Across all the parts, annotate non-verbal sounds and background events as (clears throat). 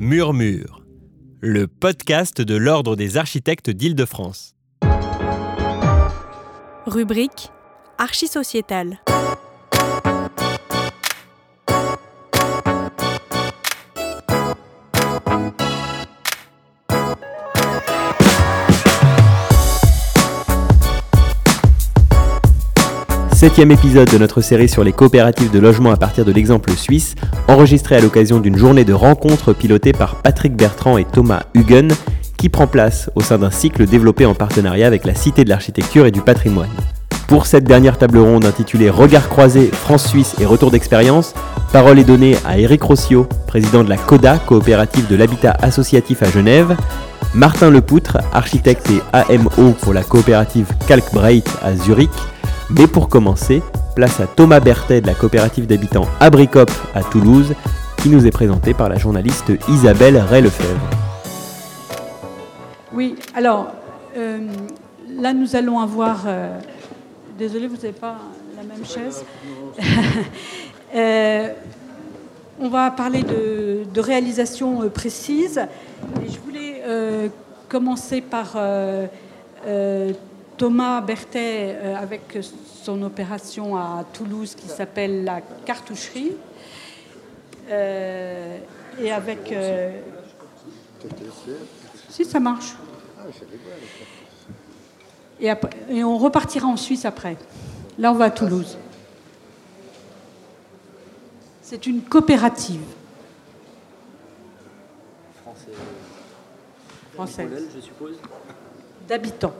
Murmure, le podcast de l'Ordre des architectes d'Île-de-France. Rubrique Archisociétale. Septième épisode de notre série sur les coopératives de logement à partir de l'exemple suisse, enregistré à l'occasion d'une journée de rencontres pilotée par Patrick Bertrand et Thomas Huguen, qui prend place au sein d'un cycle développé en partenariat avec la Cité de l'Architecture et du Patrimoine. Pour cette dernière table ronde intitulée Regard croisé, France-Suisse et retour d'expérience, parole est donnée à Eric Rossio, président de la CODA, coopérative de l'habitat associatif à Genève, Martin Lepoutre, architecte et AMO pour la coopérative Kalkbreit à Zurich, mais pour commencer, place à Thomas Berthet de la coopérative d'habitants Abricop à Toulouse, qui nous est présenté par la journaliste Isabelle Ray-Lefebvre. Oui, alors euh, là nous allons avoir. Euh, désolé, vous n'avez pas la même chaise. (laughs) Euh, on va parler de, de réalisation précise. Et je voulais commencer par Thomas Berthet euh, avec son opération à Toulouse qui s'appelle la cartoucherie. Euh, et avec. Euh, si ça marche. Et, et, on repartira en Suisse après. Là, on va à Toulouse. C'est une coopérative. Française. je suppose. D'habitants.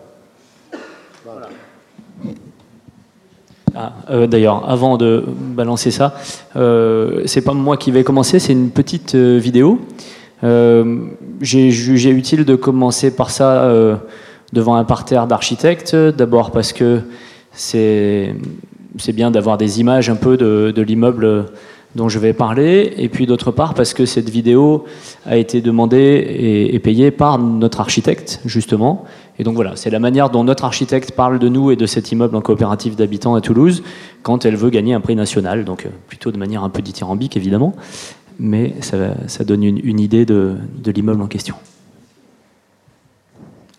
Ah, euh, D'ailleurs, avant de balancer ça, euh, c'est pas moi qui vais commencer, c'est une petite euh, vidéo. J'ai jugé utile de commencer par ça devant un parterre d'architectes. D'abord parce que c'est bien d'avoir des images un peu de l'immeuble dont je vais parler, et puis d'autre part parce que cette vidéo a été demandée et, payée par notre architecte, justement. Et donc voilà, c'est la manière dont notre architecte parle de nous et de cet immeuble en coopérative d'habitants à Toulouse quand elle veut gagner un prix national, donc euh, plutôt de manière un peu dithyrambique évidemment, mais ça, donne une, une idée de, de l'immeuble en question.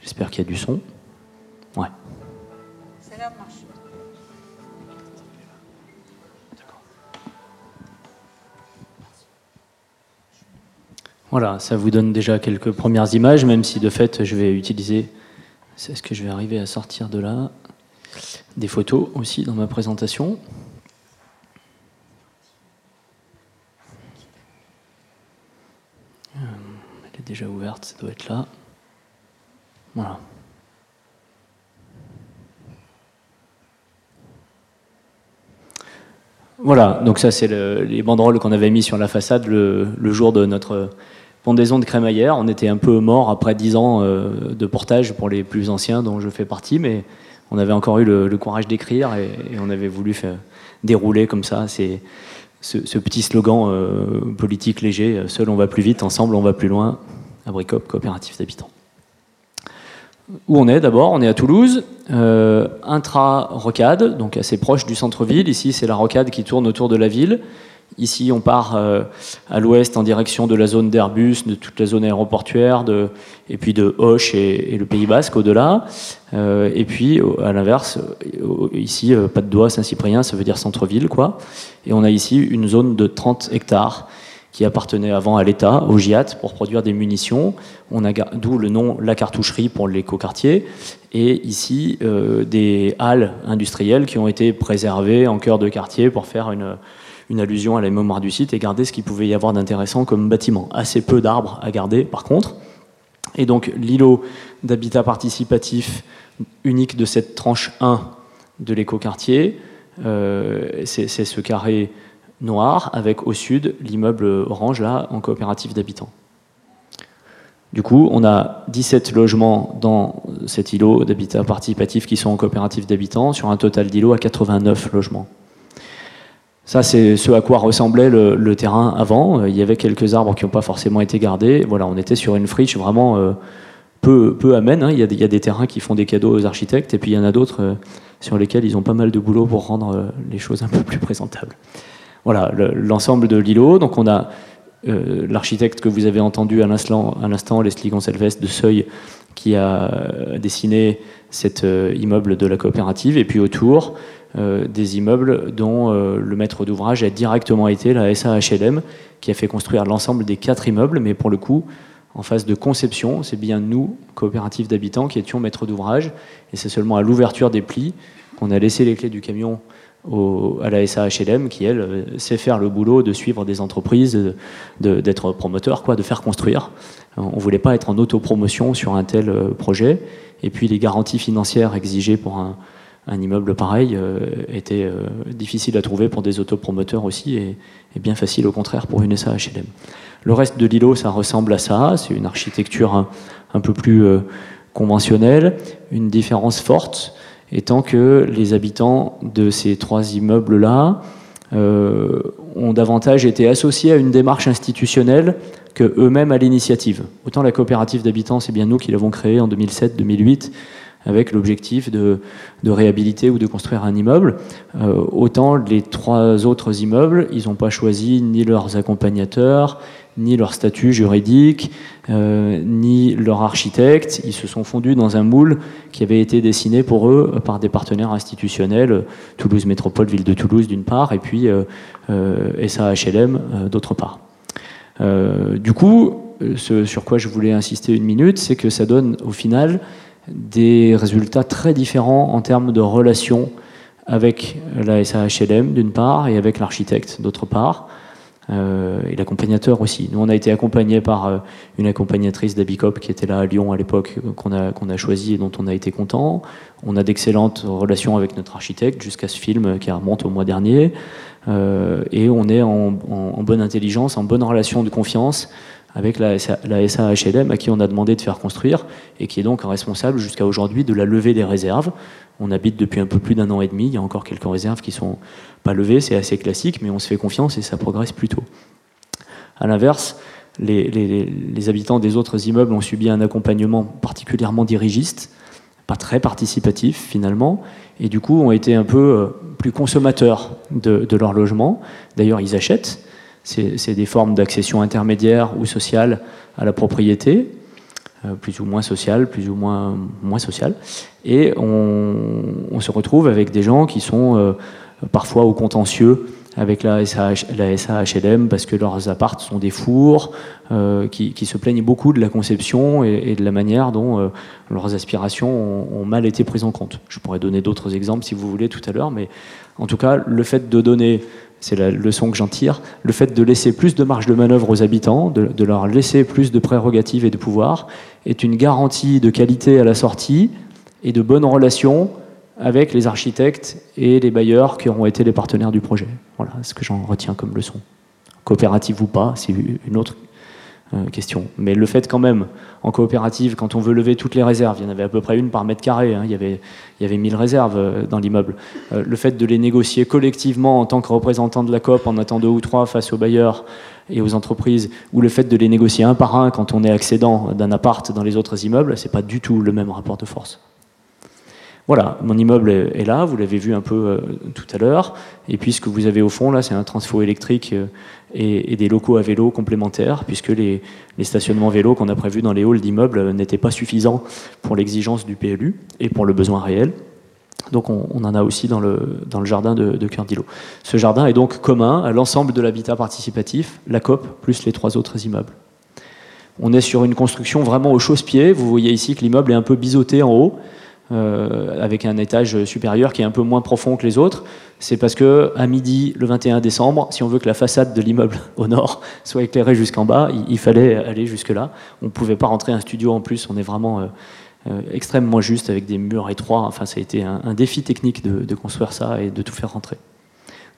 J'espère qu'il y a du son. Ouais. Voilà, ça vous donne déjà quelques premières images, même si de fait je vais utiliser, c'est ce que je vais arriver à sortir de là, des photos aussi dans ma présentation. Euh, elle est déjà ouverte, ça doit être là. Voilà. Voilà, donc ça c'est les banderoles qu'on avait mis sur la façade le, le jour de notre pendaison de crémaillère. On était un peu mort après dix ans euh, de portage pour les plus anciens dont je fais partie, mais on avait encore eu le, courage d'écrire et, on avait voulu faire dérouler comme ça c'est ce, petit slogan euh, politique léger seul on va plus vite, ensemble on va plus loin. Abricop, coopérative d'habitants. Où on est d'abord? On est à Toulouse, euh, intra-rocade, donc assez proche du centre-ville. Ici, c'est la rocade qui tourne autour de la ville. Ici, on part euh, à l'ouest en direction de la zone d'Airbus, de toute la zone aéroportuaire, et puis de Hoche et, le Pays Basque au-delà. Euh, et puis, à l'inverse, ici, pas de doigt, Saint-Cyprien, ça veut dire centre-ville, quoi. Et on a ici une zone de 30 hectares qui appartenait avant à l'État, au GIAT, pour produire des munitions. On a d'où le nom la cartoucherie pour l'écoquartier. Et ici, euh, des halles industrielles qui ont été préservées en cœur de quartier pour faire une, une allusion à la mémoire du site et garder ce qu'il pouvait y avoir d'intéressant comme bâtiment. Assez peu d'arbres à garder, par contre. Et donc, l'îlot d'habitat participatif unique de cette tranche 1 de l'écoquartier, euh, c'est ce carré noir, avec au sud l'immeuble orange, là, en coopérative d'habitants. Du coup, on a 17 logements dans cet îlot d'habitat participatif qui sont en coopérative d'habitants, sur un total d'îlots à 89 logements. Ça, c'est ce à quoi ressemblait le, terrain avant. Il y avait quelques arbres qui n'ont pas forcément été gardés. Voilà, on était sur une friche vraiment euh, peu, peu amène. Hein. Il, y a des, terrains qui font des cadeaux aux architectes, et puis il y en a d'autres euh, sur lesquels ils ont pas mal de boulot pour rendre euh, les choses un peu plus présentables. Voilà l'ensemble de l'îlot. Donc on a l'architecte que vous avez entendu à l'instant, Leslie Gonçalves de Seuil, qui a dessiné cet immeuble de la coopérative, et puis autour, des immeubles dont le maître d'ouvrage a directement été la SAHLM, qui a fait construire l'ensemble des quatre immeubles, mais pour le coup, en phase de conception, c'est bien nous, coopérative d'habitants, qui étions maîtres d'ouvrage, et c'est seulement à l'ouverture des plis qu'on a laissé les clés du camion à la SAHLM, qui elle euh, sait faire le boulot de suivre des entreprises, d'être promoteur, quoi, de faire construire. On ne voulait pas être en autopromotion sur un tel euh, projet, et puis les garanties financières exigées pour un, immeuble pareil euh, étaient difficiles à trouver pour des autopromoteurs aussi, et, bien facile au contraire pour une SAHLM. Le reste de l'îlot, ça ressemble à ça. C'est une architecture un, peu plus euh, conventionnelle. Une différence forte étant que les habitants de ces trois immeubles-là euh, ont davantage été associés à une démarche institutionnelle que eux-mêmes à l'initiative. Autant la coopérative d'habitants, c'est bien nous qui l'avons créée en 2007-2008 avec l'objectif de, réhabiliter ou de construire un immeuble. Euh, autant les trois autres immeubles, ils n'ont pas choisi ni leurs accompagnateurs, ni leur statut juridique, euh, ni leur architecte. Ils se sont fondus dans un moule qui avait été dessiné pour eux par des partenaires institutionnels, Toulouse Métropole, Ville de Toulouse d'une part, et puis euh, SAHLM d'autre part. du coup, ce sur quoi je voulais insister une minute, c'est que ça donne au final des résultats très différents en termes de relations avec la SAHLM d'une part et avec l'architecte d'autre part. Euh, et l'accompagnateur aussi. Nous, on a été accompagné par euh, une accompagnatrice d'Abicop qui était là à Lyon à l'époque, euh, qu'on a, qu'on a choisi et dont on a été content. On a d'excellentes relations avec notre architecte jusqu'à ce film qui remonte au mois dernier. et on est en, en, bonne intelligence, en bonne relation de confiance avec la, la SAHLM à qui on a demandé de faire construire et qui est donc responsable jusqu'à aujourd'hui de la levée des réserves. On habite depuis un peu plus d'un an et demi, il y a encore quelques réserves qui sont pas levées, c'est assez classique, mais on se fait confiance et ça progresse plutôt. A l'inverse, les, habitants des autres immeubles ont subi un accompagnement particulièrement dirigiste, pas très participatif finalement, et du coup ont été un peu euh, plus consommateurs de leur logement. D'ailleurs, ils achètent, c'est des formes d'accession intermédiaire ou sociale à la propriété, euh, plus ou moins sociale, plus ou moins moins sociale. Et on, se retrouve avec des gens qui sont euh, parfois au contentieux avec la, SAH, la SAHLM parce que leurs appartes sont des fours, euh, qui, se plaignent beaucoup de la conception et, de la manière dont leurs aspirations ont, mal été prises en compte. Je pourrais donner d'autres exemples si vous voulez tout à l'heure, mais en tout cas, le fait de donner c'est la leçon que j'en tire, le fait de laisser plus de marge de manœuvre aux habitants, de, leur laisser plus de prérogatives et de pouvoir, est une garantie de qualité à la sortie et de bonnes relations avec les architectes et les bailleurs qui auront été les partenaires du projet. Voilà ce que j'en retiens comme leçon. Coopérative ou pas, c'est une autre question. Mais le fait quand même, en coopérative, quand on veut lever toutes les réserves, il y en avait à peu près une par mètre carré, hein, il, y avait, il y avait 1000 réserves euh, dans l'immeuble, euh, le fait de les négocier collectivement en tant que représentant de la COP, en attendant deux ou trois face aux bailleurs et aux entreprises, ou le fait de les négocier un par un quand on est accédant d'un appart dans les autres immeubles, c'est pas du tout le même rapport de force. Voilà, mon immeuble est là, vous l'avez vu un peu euh, tout à l'heure. Et puis ce que vous avez au fond, là, c'est un transfo électrique euh, et, des locaux à vélo complémentaires, puisque les, stationnements vélos qu'on a prévus dans les halls d'immeubles n'étaient pas suffisants pour l'exigence du PLU et pour le besoin réel. Donc on, en a aussi dans le, jardin de, de. Ce jardin est donc commun à l'ensemble de l'habitat participatif, la COP, plus les trois autres immeubles. On est sur une construction vraiment au chausse-pied. Vous voyez ici que l'immeuble est un peu biseauté en haut. Euh, avec un étage supérieur qui est un peu moins profond que les autres, c'est parce que à midi le 21 décembre, si on veut que la façade de l'immeuble (laughs) au nord soit éclairée jusqu'en bas, il, fallait aller jusque là. On ne pouvait pas rentrer un studio en plus. On est vraiment euh, euh, extrêmement juste avec des murs étroits. Enfin, ça a été un, défi technique de construire ça et de tout faire rentrer.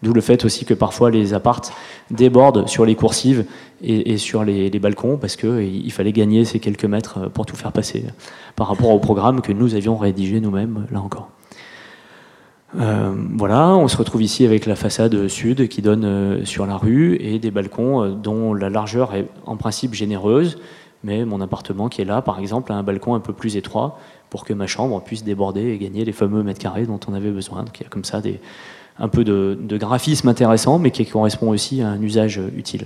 D'où le fait aussi que parfois les appartes débordent sur les coursives et, sur les, balcons parce qu'il fallait gagner ces quelques mètres pour tout faire passer par rapport au programme que nous avions rédigé nous-mêmes, là encore. Euh, voilà, on se retrouve ici avec la façade sud qui donne euh, sur la rue et des balcons euh, dont la largeur est en principe généreuse, mais mon appartement qui est là, par exemple, a un balcon un peu plus étroit pour que ma chambre puisse déborder et gagner les fameux mètres carrés dont on avait besoin. Donc il y a comme ça des, un peu de, graphisme intéressant, mais qui correspond aussi à un usage utile.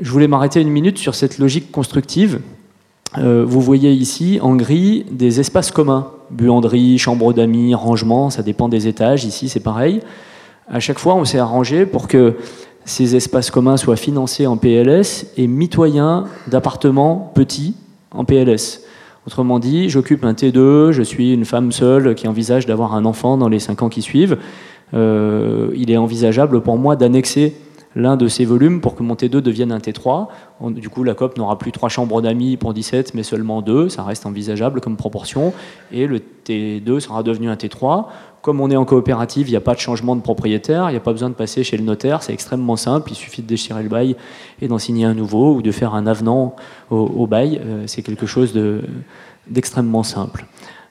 Je voulais m'arrêter une minute sur cette logique constructive. vous voyez ici en gris des espaces communs, buanderie, chambre d'amis, rangement, ça dépend des étages. Ici, c'est pareil. À chaque fois, on s'est arrangé pour que ces espaces communs soient financés en PLS et mitoyens d'appartements petits en PLS. Autrement dit, j'occupe un T2, je suis une femme seule qui envisage d'avoir un enfant dans les 5 ans qui suivent. Euh, il est envisageable pour moi d'annexer l'un de ces volumes pour que mon T2 devienne un T3. Du coup, la COP n'aura plus trois chambres d'amis pour 17, mais seulement deux. Ça reste envisageable comme proportion. Et le T2 sera devenu un T3. Comme on est en coopérative, il n'y a pas de changement de propriétaire, il n'y a pas besoin de passer chez le notaire, c'est extrêmement simple, il suffit de déchirer le bail et d'en signer un nouveau ou de faire un avenant au, bail. Euh, c'est quelque chose d'extrêmement simple.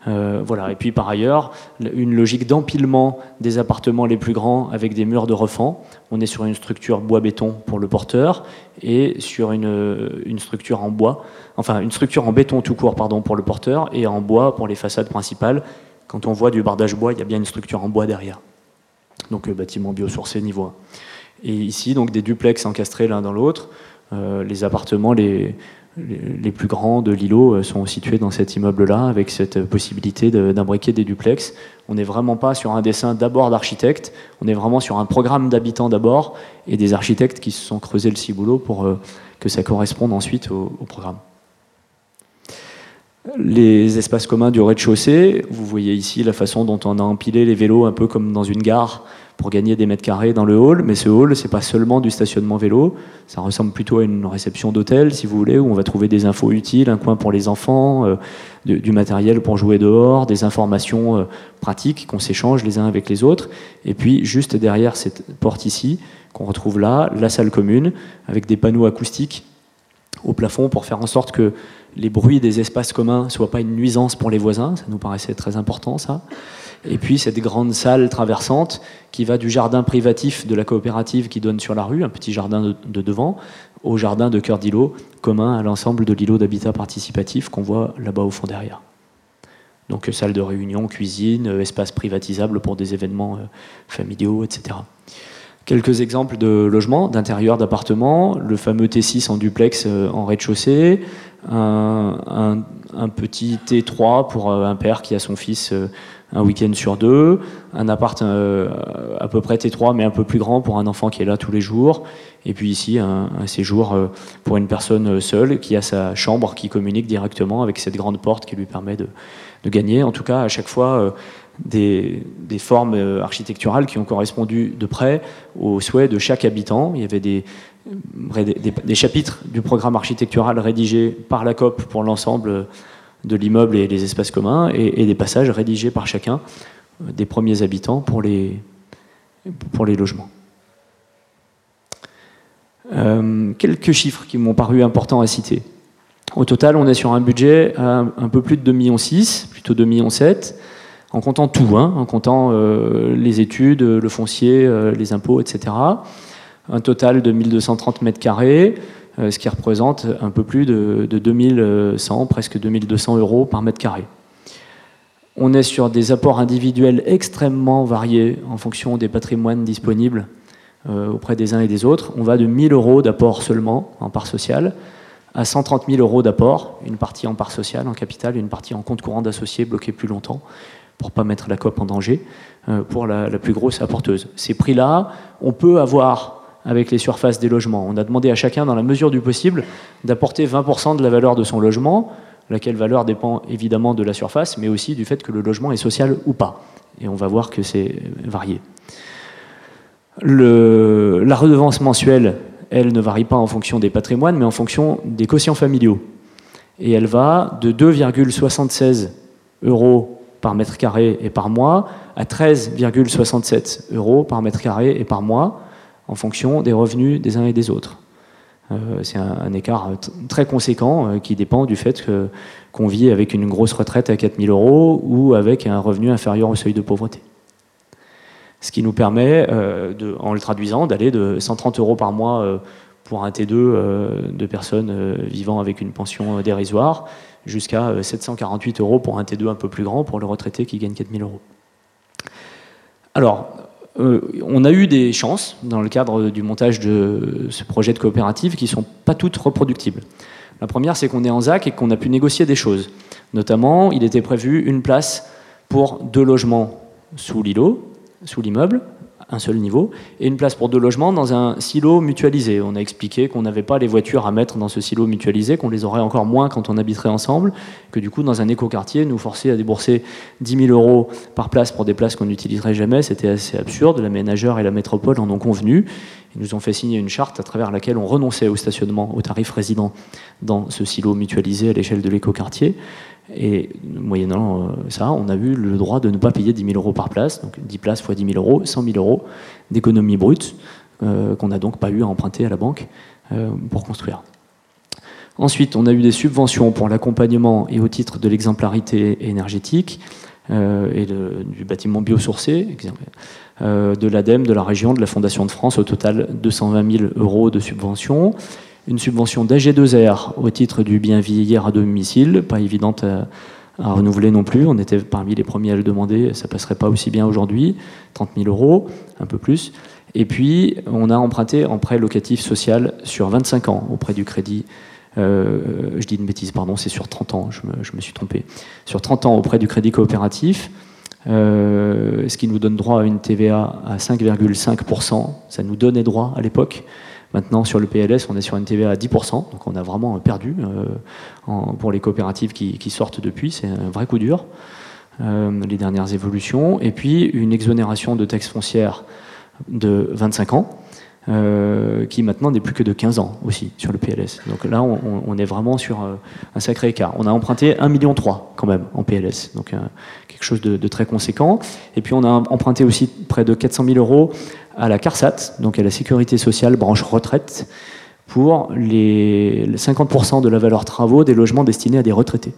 Euh, voilà. Et puis par ailleurs, une logique d'empilement des appartements les plus grands avec des murs de refend. On est sur une structure bois-béton pour le porteur et sur une, structure en bois, enfin une structure en béton tout court pardon, pour le porteur et en bois pour les façades principales. Quand on voit du bardage bois, il y a bien une structure en bois derrière. Donc euh, bâtiment biosourcé niveau 1. Et ici, donc des duplex encastrés l'un dans l'autre. Euh, les appartements, les, les plus grands de l'îlot euh, sont situés dans cet immeuble-là, avec cette possibilité d'imbriquer des duplex. On n'est vraiment pas sur un dessin d'abord d'architecte, on est vraiment sur un programme d'habitants d'abord, et des architectes qui se sont creusés le ciboulot pour euh, que ça corresponde ensuite au programme. Les espaces communs du rez-de-chaussée, vous voyez ici la façon dont on a empilé les vélos un peu comme dans une gare pour gagner des mètres carrés dans le hall. Mais ce hall, c'est pas seulement du stationnement vélo, ça ressemble plutôt à une réception d'hôtel, si vous voulez, où on va trouver des infos utiles, un coin pour les enfants, euh, du, matériel pour jouer dehors, des informations euh, pratiques qu'on s'échange les uns avec les autres. Et puis, juste derrière cette porte ici, qu'on retrouve là, la salle commune, avec des panneaux acoustiques au plafond pour faire en sorte que les bruits des espaces communs ne soient pas une nuisance pour les voisins. Ça nous paraissait très important, ça. Et puis cette grande salle traversante qui va du jardin privatif de la coopérative qui donne sur la rue, un petit jardin de, devant, au jardin de cœur d'îlot, commun à l'ensemble de l'îlot d'habitat participatif qu'on voit là-bas au fond derrière. Donc salle de réunion, cuisine, euh, espace privatisable pour des événements euh, familiaux, etc. Quelques exemples de logements, d'intérieur d'appartements, le fameux T6 en duplex euh, en rez-de-chaussée, un, petit T3 pour un père qui a son fils un week-end sur deux, un appart euh, à peu près T3 mais un peu plus grand pour un enfant qui est là tous les jours, et puis ici un, séjour euh, pour une personne seule qui a sa chambre qui communique directement avec cette grande porte qui lui permet de, gagner, en tout cas à chaque fois euh, des, formes architecturales qui ont correspondu de près aux souhaits de chaque habitant. Il y avait des, des chapitres du programme architectural rédigés par la COP pour l'ensemble de l'immeuble et les espaces communs, et, des passages rédigés par chacun euh, des premiers habitants pour les, pour les logements. Euh, quelques chiffres qui m'ont paru importants à citer. Au total, on est sur un budget à un peu plus de 2,6 millions, plutôt 2,7 millions, en comptant tout, hein, en comptant euh, les études, le foncier, les impôts, etc. Un total de 1230 mètres carrés, euh, ce qui représente un peu plus de, 2100, presque 2200 euros par mètre carré. On est sur des apports individuels extrêmement variés en fonction des patrimoines disponibles euh, auprès des uns et des autres. On va de 1000 euros d'apport seulement en part sociale à 130 000 euros d'apport, une partie en part sociale, en capital, une partie en compte courant d'associés bloqué plus longtemps pour ne pas mettre la COP en danger, euh, pour la plus grosse apporteuse. Ces prix-là, on peut avoir avec les surfaces des logements. On a demandé à chacun, dans la mesure du possible, d'apporter 20% de la valeur de son logement, laquelle valeur dépend évidemment de la surface, mais aussi du fait que le logement est social ou pas. Et on va voir que c'est varié. la redevance mensuelle, elle ne varie pas en fonction des patrimoines, mais en fonction des quotients familiaux. Et elle va de 2,76 euros par mètre carré et par mois à 13,67 euros par mètre carré et par mois en fonction des revenus des uns et des autres. Euh, c'est un, écart très conséquent euh, qui dépend du fait qu'on vit avec une grosse retraite à 4000 euros ou avec un revenu inférieur au seuil de pauvreté. Ce qui nous permet, euh, en le traduisant, d'aller de 130 euros par mois pour un T2 de personnes vivant avec une pension dérisoire jusqu'à 748 euros pour un T2 un peu plus grand pour le retraité qui gagne 4000 euros. Alors, on a eu des chances dans le cadre du montage de ce projet de coopérative qui ne sont pas toutes reproductibles. La première, c'est qu'on est en ZAC et qu'on a pu négocier des choses. Notamment, il était prévu une place pour deux logements sous l'îlot, sous l'immeuble, un seul niveau, et une place pour deux logements dans un silo mutualisé. On a expliqué qu'on n'avait pas les voitures à mettre dans ce silo mutualisé, qu'on les aurait encore moins quand on habiterait ensemble, que du coup, dans un écoquartier, nous forcer à débourser 10 000 euros par place pour des places qu'on n'utiliserait jamais, c'était assez absurde. La ménageur et la métropole en ont convenu. Nous ont fait signer une charte à travers laquelle on renonçait au stationnement, au tarif résident dans ce silo mutualisé à l'échelle de l'écoquartier. Et moyennant euh, ça, on a eu le droit de ne pas payer 10 000 euros par place, donc 10 places fois 10 000 euros, 100 000 euros d'économie brute, euh, qu'on n'a donc pas eu à emprunter à la banque euh, pour construire. Ensuite, on a eu des subventions pour l'accompagnement et au titre de l'exemplarité énergétique et du bâtiment biosourcé, de l'ADEME, de la région, de la Fondation de France, au total 220 000 euros de subventions une subvention d'AG2R au titre du bien vieillir à domicile, pas évidente à, renouveler non plus. On était parmi les premiers à le demander, ça passerait pas aussi bien aujourd'hui, 30 000 euros, un peu plus. Et puis, on a emprunté en prêt locatif social sur 25 ans auprès du crédit. Euh, je dis une bêtise, pardon, c'est sur 30 ans, je me, suis trompé. Sur 30 ans auprès du crédit coopératif, euh, ce qui nous donne droit à une TVA à 5,5%. Ça nous donnait droit à l'époque Maintenant, sur le PLS, on est sur une TVA à 10%, donc on a vraiment perdu euh, pour les coopératives qui, sortent depuis. C'est un vrai coup dur, les dernières évolutions. Et puis, une exonération de taxes foncières de 25 ans. Euh, qui maintenant n'est plus que de 15 ans aussi sur le PLS. Donc là, on, est vraiment sur un sacré écart. On a emprunté 1,3 million quand même en PLS, donc quelque chose de, de, très conséquent. Et puis on a emprunté aussi près de 400 000 euros à la CARSAT, donc à la sécurité sociale branche retraite, pour les 50% de la valeur travaux des logements destinés à des retraités.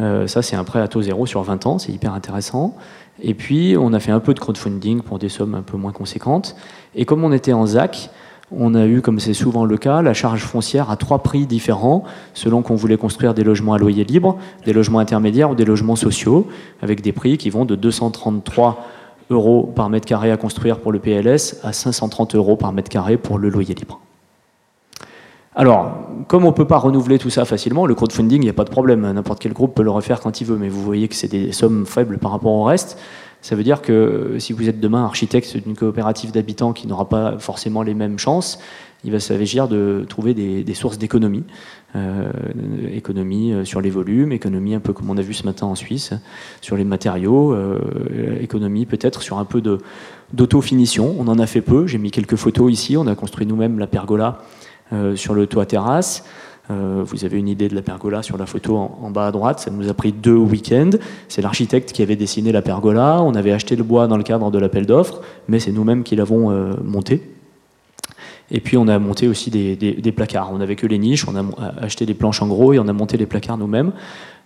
Euh, ça, c'est un prêt à taux zéro sur 20 ans, c'est hyper intéressant. Et puis, on a fait un peu de crowdfunding pour des sommes un peu moins conséquentes. Et comme on était en ZAC, on a eu, comme c'est souvent le cas, la charge foncière à trois prix différents, selon qu'on voulait construire des logements à loyer libre, des logements intermédiaires ou des logements sociaux, avec des prix qui vont de 233 euros par mètre carré à construire pour le PLS à 530 euros par mètre carré pour le loyer libre. Alors, comme on ne peut pas renouveler tout ça facilement, le crowdfunding, il n'y a pas de problème. N'importe quel groupe peut le refaire quand il veut, mais vous voyez que c'est des sommes faibles par rapport au reste. Ça veut dire que si vous êtes demain architecte d'une coopérative d'habitants qui n'aura pas forcément les mêmes chances, il va s'agir de trouver des, sources d'économie. Euh, économie euh, sur les volumes, économie un peu comme on a vu ce matin en Suisse, sur les matériaux, euh, économie peut-être sur un peu d'auto-finition. On en a fait peu, j'ai mis quelques photos ici, on a construit nous-mêmes la pergola sur le toit terrasse. vous avez une idée de la pergola sur la photo en, bas à droite. Ça nous a pris deux week-ends. C'est l'architecte qui avait dessiné la pergola. On avait acheté le bois dans le cadre de l'appel d'offres, mais c'est nous-mêmes qui l'avons monté. Et puis on a monté aussi des, placards. On n'avait que les niches, on a acheté des planches en gros et on a monté les placards nous-mêmes.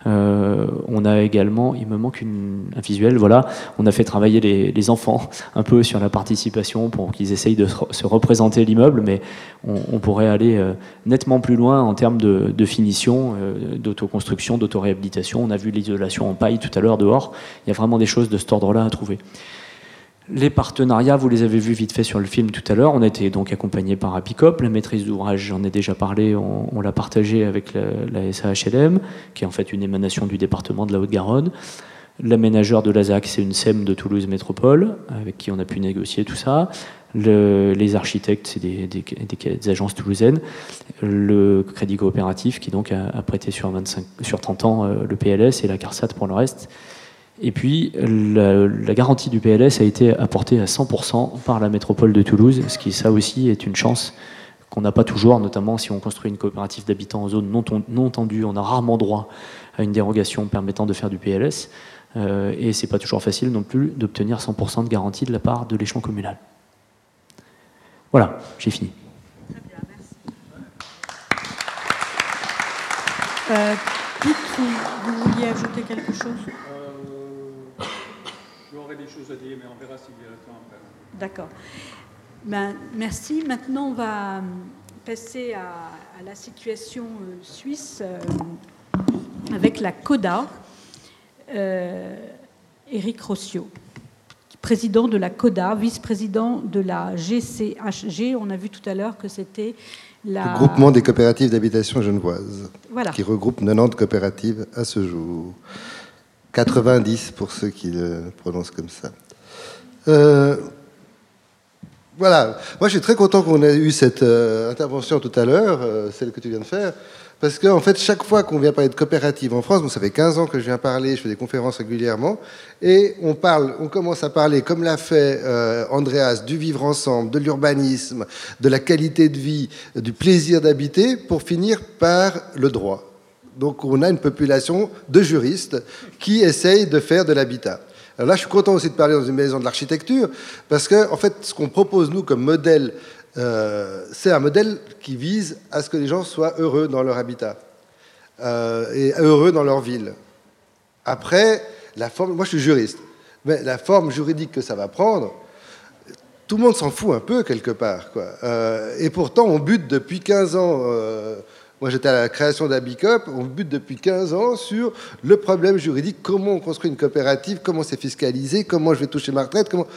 Euh, on a également, il me manque un visuel, voilà, on a fait travailler les, enfants (laughs) un peu sur la participation pour qu'ils essayent de se représenter l'immeuble, mais on, pourrait aller euh, nettement plus loin en termes de, finition, euh, d'autoconstruction, d'autoréhabilitation. On a vu l'isolation en paille tout à l'heure dehors. Il y a vraiment des choses de cet ordre-là à trouver. Les partenariats, vous les avez vus vite fait sur le film tout à l'heure. On a été donc accompagné par Apicop. La maîtrise d'ouvrage, j'en ai déjà parlé, on, l'a partagé avec la, SAHLM, qui est en fait une émanation du département de la Haute-Garonne. L'aménageur de l'ASAC, c'est une SEM de Toulouse Métropole, avec qui on a pu négocier tout ça. les architectes, c'est des, agences toulousaines. Le crédit coopératif, qui donc a, prêté sur, 25, sur 30 ans euh, le PLS et la CARSAT pour le reste. Et puis, la, garantie du PLS a été apportée à 100% par la métropole de Toulouse, ce qui, ça aussi, est une chance qu'on n'a pas toujours, notamment si on construit une coopérative d'habitants en zone non, tendue, on a rarement droit à une dérogation permettant de faire du PLS. Euh, et c'est pas toujours facile non plus d'obtenir 100% de garantie de la part de l'échelon communal. Voilà, j'ai fini. Très bien, merci. Vous vouliez ajouter quelque chose? Des choses à dire, mais on verra s'il y a le temps après. D'accord. Ben, merci. Maintenant, on va euh, passer à, la situation euh, suisse euh, avec la CODA. Éric Rossio, qui vice-président de la CODA, vice-président de la GCHG. On a vu tout à l'heure que c'était le groupement des coopératives d'habitation genevoise, qui regroupe 90 coopératives à ce jour. 90 pour ceux qui le prononcent comme ça. Euh, voilà, moi je suis très content qu'on ait eu cette euh, intervention tout à l'heure, euh, celle que tu viens de faire, parce qu'en fait, chaque fois qu'on vient parler de coopérative en France, ça fait 15 ans que je viens parler, je fais des conférences régulièrement, et on parle, on commence à parler, comme l'a fait Andreas, du vivre ensemble, de l'urbanisme, de la qualité de vie, du plaisir d'habiter, pour finir par le droit. Donc on a une population de juristes qui essayent de faire de l'habitat. Alors là, je suis content aussi de parler dans une maison de l'architecture, parce que, en fait, ce qu'on propose, nous, comme modèle euh, c'est un modèle qui vise à ce que les gens soient heureux dans leur habitat euh, et heureux dans leur ville. Après, la forme, moi je suis juriste, mais la forme juridique que ça va prendre, tout le monde s'en fout un peu quelque part. Euh, et pourtant, on bute depuis 15 ans. Moi, j'étais à la création d'Abicop. On bute depuis 15 ans sur le problème juridique comment on construit une coopérative, comment c'est fiscalisé, comment je vais toucher ma retraite. Comment...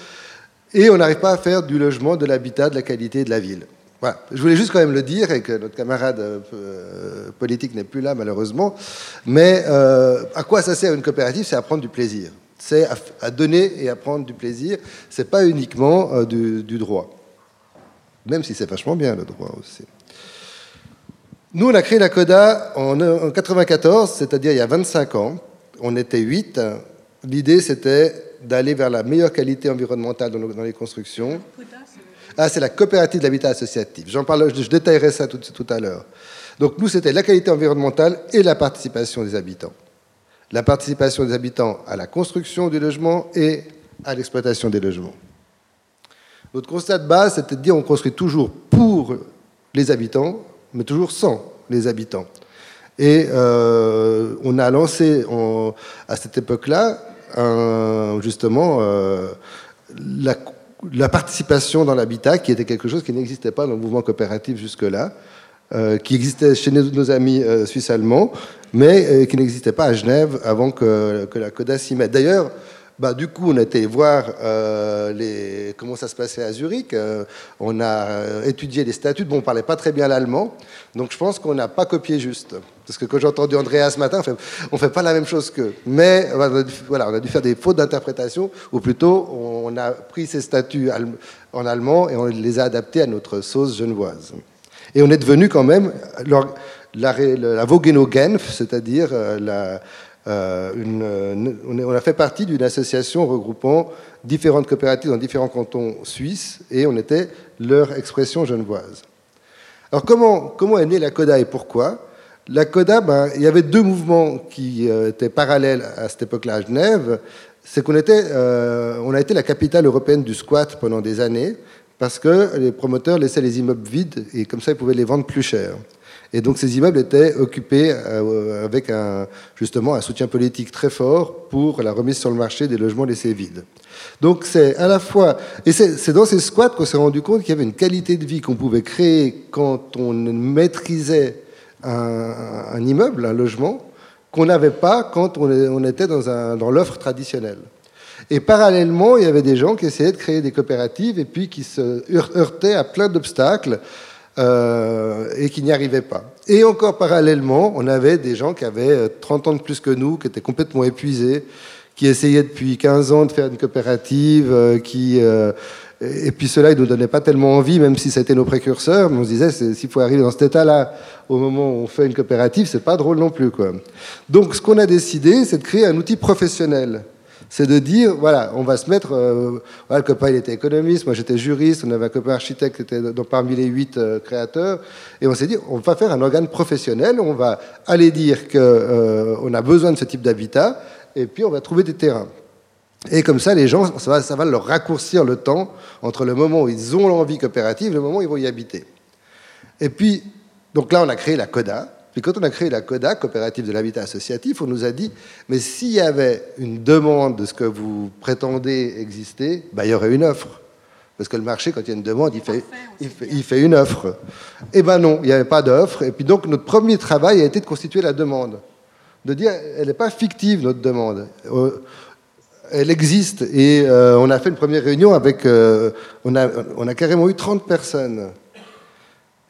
Et on n'arrive pas à faire du logement, de l'habitat, de la qualité de la ville. Voilà. Je voulais juste quand même le dire, et que notre camarade euh, politique n'est plus là malheureusement, mais euh, à quoi ça sert une coopérative? C'est à prendre du plaisir. C'est à, donner et à prendre du plaisir. C'est pas uniquement euh, du, droit. Même si c'est vachement bien le droit aussi. Nous, on a créé la CODA en, en 94, c'est-à-dire il y a 25 ans. On était 8. L'idée, c'était d'aller vers la meilleure qualité environnementale dans, les constructions. Ah, c'est la coopérative de l'habitat associatif. J'en parle, je, détaillerai ça tout, tout à l'heure. Donc nous, c'était la qualité environnementale et la participation des habitants. La participation des habitants à la construction du logement et à l'exploitation des logements. Notre constat de base, c'était de dire on construit toujours pour les habitants, mais toujours sans les habitants. Et euh, on a lancé à cette époque-là justement euh, la, participation dans l'habitat, qui était quelque chose qui n'existait pas dans le mouvement coopératif jusque-là, euh, qui existait chez nos, amis suisses-allemands, mais qui n'existait pas à Genève avant que, que la CODA s'y mette. D'ailleurs, bah, du coup, on a été voir euh, comment ça se passait à Zurich. Euh, on a euh, étudié les statuts. Bon, on parlait pas très bien l'allemand. Donc, je pense qu'on n'a pas copié juste. Parce que quand j'ai entendu Andrea ce matin, on ne fait pas la même chose qu'eux. Mais voilà, on a dû faire des fautes d'interprétation, ou plutôt, on a pris ces statuts en allemand et on les a adaptés à notre sauce genevoise. Et on est devenu quand même la, la, la Vogeno-Genf, c'est-à-dire la une, on a fait partie d'une association regroupant différentes coopératives dans différents cantons suisses et on était leur expression genevoise. Alors comment, comment est née la CODA et pourquoi? La CODA, ben, il y avait deux mouvements qui euh, étaient parallèles à cette époque-là à Genève. C'est qu'on était, euh, a été la capitale européenne du squat pendant des années parce que les promoteurs laissaient les immeubles vides et comme ça ils pouvaient les vendre plus cher. Et donc ces immeubles étaient occupés euh, avec un, justement un soutien politique très fort pour la remise sur le marché des logements laissés vides. Donc c'est à la fois, et c'est dans ces squats qu'on s'est rendu compte qu'il y avait une qualité de vie qu'on pouvait créer quand on maîtrisait un, immeuble, un logement, qu'on n'avait pas quand on, était dans, dans l'offre traditionnelle. Et parallèlement, il y avait des gens qui essayaient de créer des coopératives et puis qui se heurtaient à plein d'obstacles euh, et qui n'y arrivaient pas. Et encore parallèlement, on avait des gens qui avaient 30 euh, ans de plus que nous, qui étaient complètement épuisés, qui essayaient depuis 15 ans de faire une coopérative, euh, qui... et puis cela, ils ne nous donnaient pas tellement envie, même si c'était nos précurseurs. Mais on se disait, s'il faut arriver dans cet état-là au moment où on fait une coopérative, c'est pas drôle non plus. Quoi. Donc ce qu'on a décidé, c'est de créer un outil professionnel c'est de dire, voilà, on va se mettre, euh, voilà, le copain il était économiste, moi j'étais juriste, on avait un copain architecte qui était parmi les huit euh, créateurs, et on s'est dit, on va faire un organe professionnel, on va aller dire qu'on euh, a besoin de ce type d'habitat, et puis on va trouver des terrains. Et comme ça, les gens, ça va, ça va leur raccourcir le temps entre le moment où ils ont l'envie coopérative et le moment où ils vont y habiter. Et puis, donc là, on a créé la CODA, puis quand on a créé la CODA, Coopérative de l'Habitat Associatif, on nous a dit, mais s'il y avait une demande de ce que vous prétendez exister, bah, il y aurait une offre. Parce que le marché, quand il y a une demande, il fait, il fait, une offre. Eh bien non, il n'y avait pas d'offre. Et puis donc notre premier travail a été de constituer la demande. De dire, elle n'est pas fictive, notre demande. Euh, elle existe. Et on a fait une première réunion avec. on, a, on a carrément eu 30 personnes.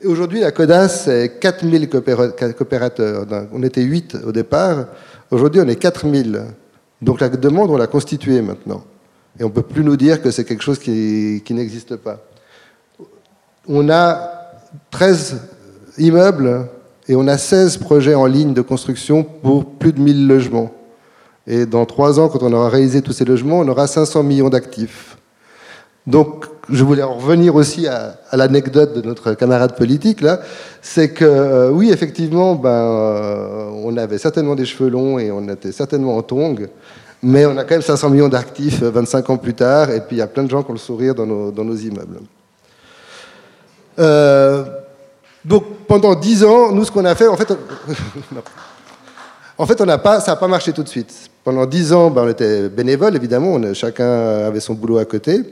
Aujourd'hui, la CODA, c'est 4000 coopérateurs. On était 8 au départ. Aujourd'hui, on est 4000. Donc la demande, on l'a constituée maintenant. Et on ne peut plus nous dire que c'est quelque chose qui, n'existe pas. On a 13 immeubles et on a 16 projets en ligne de construction pour plus de 1000 logements. Et dans trois ans, quand on aura réalisé tous ces logements, on aura 500 millions d'actifs. Donc, je voulais en revenir aussi à, l'anecdote de notre camarade politique, là. C'est que, euh, oui, effectivement, ben, euh, on avait certainement des cheveux longs et on était certainement en tongs, mais on a quand même 500 millions d'actifs 25 euh, ans plus tard, et puis il y a plein de gens qui ont le sourire dans nos, immeubles. donc, pendant 10 ans, nous, ce qu'on a fait, en fait, (laughs) en fait on pas, ça n'a pas marché tout de suite. Pendant 10 ans, ben, on était bénévoles, évidemment, chacun avait son boulot à côté.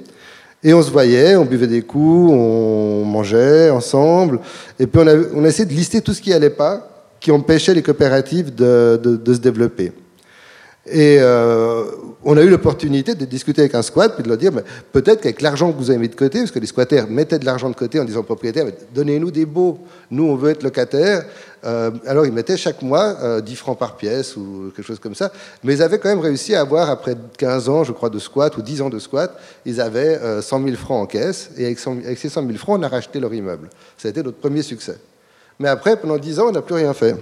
Et on se voyait, on buvait des coups, on mangeait ensemble. Et puis on a, on a essayé de lister tout ce qui n'allait pas, qui empêchait les coopératives de, de, se développer. Et euh, on a eu l'opportunité de discuter avec un squat, puis de leur dire, peut-être qu'avec l'argent que vous avez mis de côté, parce que les squatters mettaient de l'argent de côté en disant au propriétaire, donnez-nous des baux, nous on veut être locataires, euh, alors ils mettaient chaque mois 10 euh, francs par pièce ou quelque chose comme ça. Mais ils avaient quand même réussi à avoir, après 15 ans, je crois, de squat ou 10 ans de squat, ils avaient 100 euh, 000 francs en caisse. Et avec, ces 100 000 francs, on a racheté leur immeuble. Ça a été notre premier succès. Mais après, pendant 10 ans, on n'a plus rien fait.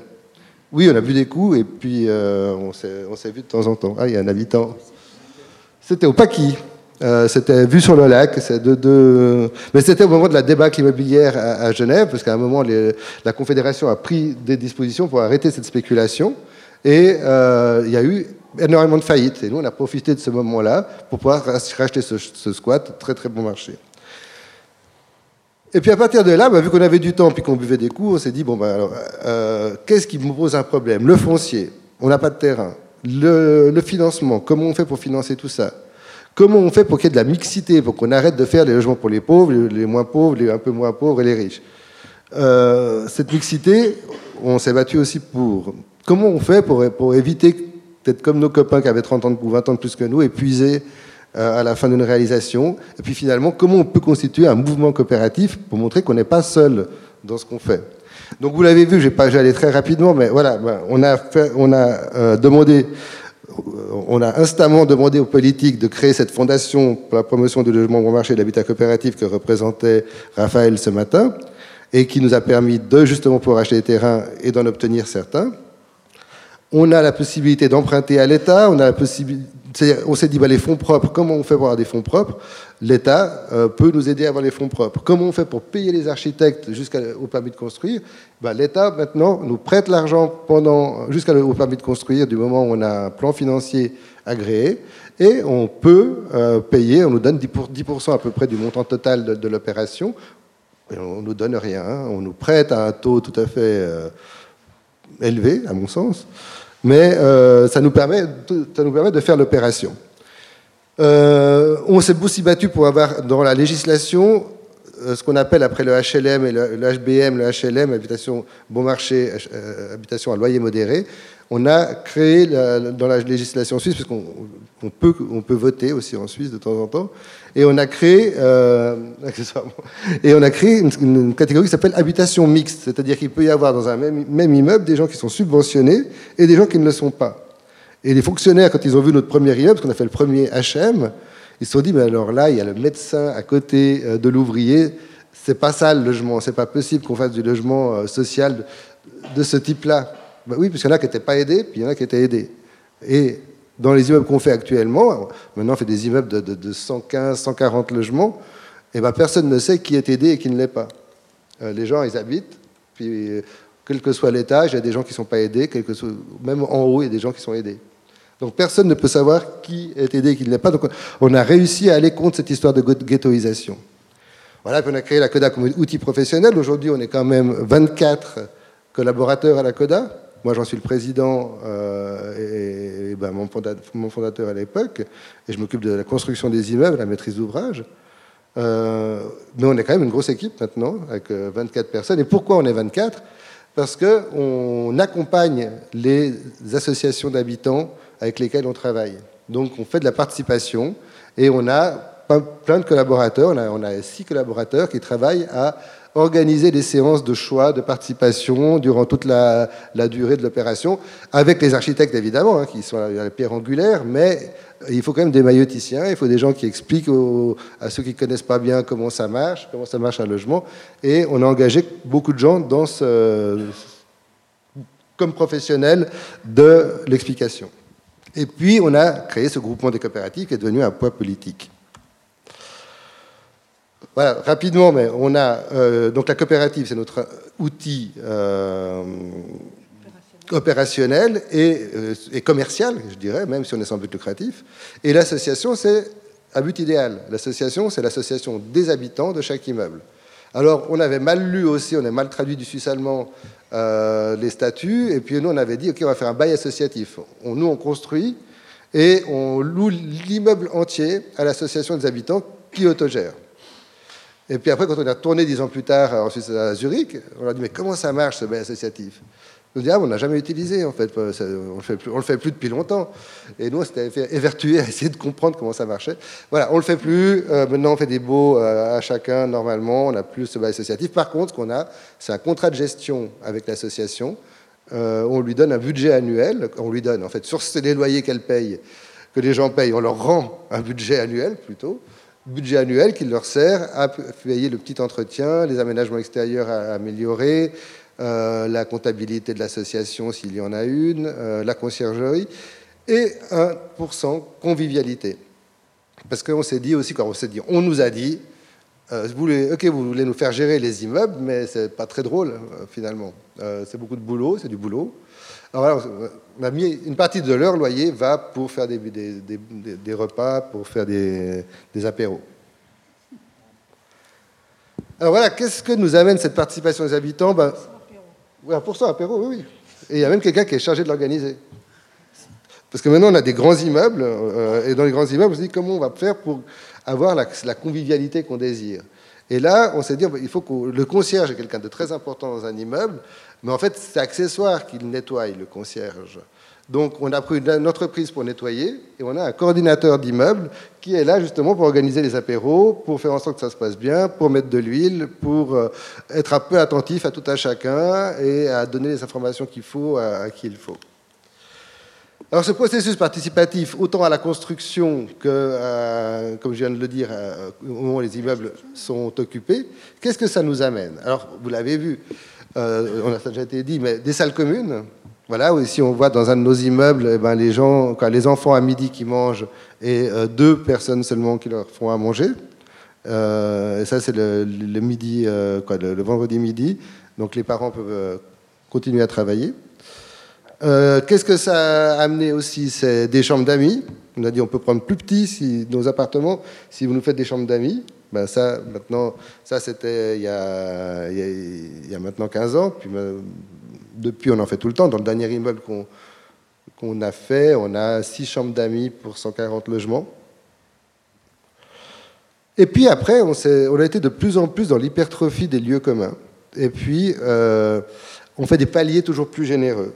Oui, on a vu des coups et puis on s'est vu de temps en temps. Ah, il y a un habitant. C'était au Paquis. Euh, c'était vu sur le lac. De, Mais c'était au moment de la débâcle immobilière à, Genève, parce qu'à un moment, la Confédération a pris des dispositions pour arrêter cette spéculation. Et euh, il y a eu énormément de faillites. Et nous, on a profité de ce moment-là pour pouvoir racheter ce, squat. Très, très bon marché. Et puis à partir de là, bah, vu qu'on avait du temps puis qu'on buvait des coups, on s'est dit, bon, bah, alors, euh, qu'est-ce qui me pose un problème? Le foncier, on n'a pas de terrain. le financement, comment on fait pour financer tout ça? Comment on fait pour qu'il y ait de la mixité, pour qu'on arrête de faire les logements pour les pauvres, les moins pauvres, les un peu moins pauvres et les riches? Euh, Cette mixité, on s'est battu aussi pour. Comment on fait pour, pour éviter peut-être comme nos copains qui avaient 30 ans ou 20 ans de plus que nous, épuisés à la fin d'une réalisation Et puis finalement, comment on peut constituer un mouvement coopératif pour montrer qu'on n'est pas seul dans ce qu'on fait? Donc vous l'avez vu, je vais aller très rapidement, mais voilà, ben, on a, euh, demandé on a instamment demandé aux politiques de créer cette fondation pour la promotion du logement bon marché et de l'habitat coopératif que représentait Raphaël ce matin, et qui nous a permis de justement pouvoir acheter des terrains et d'en obtenir certains. On a la possibilité d'emprunter à l'État, on a la possibilité on s'est dit, bah, les fonds propres, comment on fait pour avoir des fonds propres? L'État euh, peut nous aider à avoir les fonds propres. Comment on fait pour payer les architectes jusqu'au permis de construire? Bah, L'État, maintenant, nous prête l'argent jusqu'au permis de construire du moment où on a un plan financier agréé. Et on peut euh, payer, on nous donne 10%, à peu près du montant total de, l'opération. Et on ne nous donne rien. Hein. On nous prête à un taux tout à fait euh, élevé, à mon sens mais euh, ça, nous permet, de faire l'opération. Euh, on s'est aussi battu pour avoir dans la législation euh, ce qu'on appelle après le HLM et le, HBM, le HLM, habitation bon marché, habitation à loyer modéré, on a créé dans la législation suisse, parce qu'on peut, on peut voter aussi en Suisse de temps en temps, et on a créé, euh, (laughs) et on a créé une, catégorie qui s'appelle habitation mixte, c'est-à-dire qu'il peut y avoir dans un même, immeuble des gens qui sont subventionnés et des gens qui ne le sont pas. Et les fonctionnaires, quand ils ont vu notre premier immeuble, parce qu'on a fait le premier HM, ils se sont dit, mais alors là, il y a le médecin à côté euh, de l'ouvrier, c'est pas ça le logement, c'est pas possible qu'on fasse du logement euh, social de ce type-là. Bah oui, puisqu'il y en a qui n'étaient pas aidés, puis il y en a qui étaient aidés. Et dans les immeubles qu'on fait actuellement, maintenant on fait des immeubles de, 115, 140 logements, et ben personne ne sait qui est aidé et qui ne l'est pas. Euh, les gens, ils habitent, puis quel que soit l'étage, il y a des gens qui ne sont pas aidés, même en haut, il y a des gens qui sont aidés. Donc personne ne peut savoir qui est aidé et qui ne l'est pas. Donc on a réussi à aller contre cette histoire de ghettoisation. Voilà, puis on a créé la CODA comme outil professionnel. Aujourd'hui, on est quand même 24 collaborateurs à la CODA. Moi, j'en suis le président euh, et, ben, mon, fondateur, à l'époque, et je m'occupe de la construction des immeubles, la maîtrise d'ouvrage. Euh, mais on est quand même une grosse équipe maintenant, avec 24 euh, personnes. Et pourquoi on est 24 Parce qu'on accompagne les associations d'habitants avec lesquelles on travaille. Donc on fait de la participation et on a plein de collaborateurs, on a, on a six collaborateurs qui travaillent à organiser des séances de choix, de participation durant toute la, durée de l'opération, avec les architectes évidemment, hein, qui sont la, pierre angulaire, mais il faut quand même des mailloticiens, il faut des gens qui expliquent à ceux qui ne connaissent pas bien comment ça marche, comment ça marche un logement, et on a engagé beaucoup de gens comme professionnels de l'explication. Et puis on a créé ce groupement des coopératives qui est devenu un poids politique. Voilà, rapidement, mais on a euh, donc la coopérative, c'est notre outil euh, opérationnel euh, et, commercial, je dirais, même si on est sans but lucratif. Et l'association, c'est un but idéal. L'association, c'est l'association des habitants de chaque immeuble. Alors, on avait mal lu aussi, on a mal traduit du suisse allemand les statuts, et puis nous, on avait dit, OK, on va faire un bail associatif. nous, on construit et on loue l'immeuble entier à l'association des habitants qui autogère. Et puis après, quand on a tourné dix ans plus tard ensuite à Zurich, on a dit mais comment ça marche ce bail associatif? On dit ah, on n'a jamais utilisé en fait, on le le fait plus depuis longtemps. Et nous, on s'était évertué à essayer de comprendre comment ça marchait. Voilà, on le fait plus. Euh, maintenant, on fait des baux euh, à chacun normalement. On n'a plus ce bail associatif. Par contre, ce qu'on a, c'est un contrat de gestion avec l'association. Euh, on lui donne un budget annuel. On lui donne en fait sur les loyers qu'elle paye, que les gens payent, on leur rend un budget annuel plutôt budget annuel qui leur sert à payer le petit entretien, les aménagements extérieurs à améliorer, euh, la comptabilité de l'association s'il y en a une, euh, la conciergerie, et 1% convivialité. Parce qu'on s'est dit aussi, on nous a dit, euh, vous voulez, ok, vous voulez nous faire gérer les immeubles, mais c'est pas très drôle finalement. c'est beaucoup de boulot, c'est du boulot. Alors on a mis une partie de leur loyer va pour faire des, repas, pour faire des, apéros. Alors voilà, qu'est-ce que nous amène cette participation des habitants? Ben, Pour ça, apéro, oui, oui. Et il y a même quelqu'un qui est chargé de l'organiser. Parce que maintenant, on a des grands immeubles, euh, et dans les grands immeubles, on se dit comment on va faire pour avoir la, convivialité qu'on désire? Et là, on s'est dit, il faut que le concierge est quelqu'un de très important dans un immeuble, mais en fait, c'est accessoire qu'il nettoie, le concierge. Donc, on a pris une entreprise pour nettoyer et on a un coordinateur d'immeuble qui est là justement pour organiser les apéros, pour faire en sorte que ça se passe bien, pour mettre de l'huile, pour euh, être un peu attentif à tout un chacun et à donner les informations qu'il faut à, qui il faut. Alors, ce processus participatif, autant à la construction que, euh, comme je viens de le dire, euh, au moment où les immeubles sont occupés, qu'est-ce que ça nous amène? Alors, vous l'avez vu, euh, on a déjà été dit, mais des salles communes. Voilà, ici on voit dans un de nos immeubles, eh ben, les, gens, les enfants à midi qui mangent et euh, deux personnes seulement qui leur font à manger. Euh, et ça, c'est le, midi, quoi, le, vendredi midi. Donc les parents peuvent continuer à travailler. Qu'est-ce que ça a amené aussi? C'est des chambres d'amis. On a dit on peut prendre plus petit nos appartements si vous nous faites des chambres d'amis. Ben ça, maintenant, ça c'était il, y a, maintenant 15 ans. Puis, ben, depuis, on en fait tout le temps. Dans le dernier immeuble qu'on qu'on a fait, on a 6 chambres d'amis pour 140 logements. Et puis après, on, on, a été de plus en plus dans l'hypertrophie des lieux communs. Et puis, euh, on fait des paliers toujours plus généreux.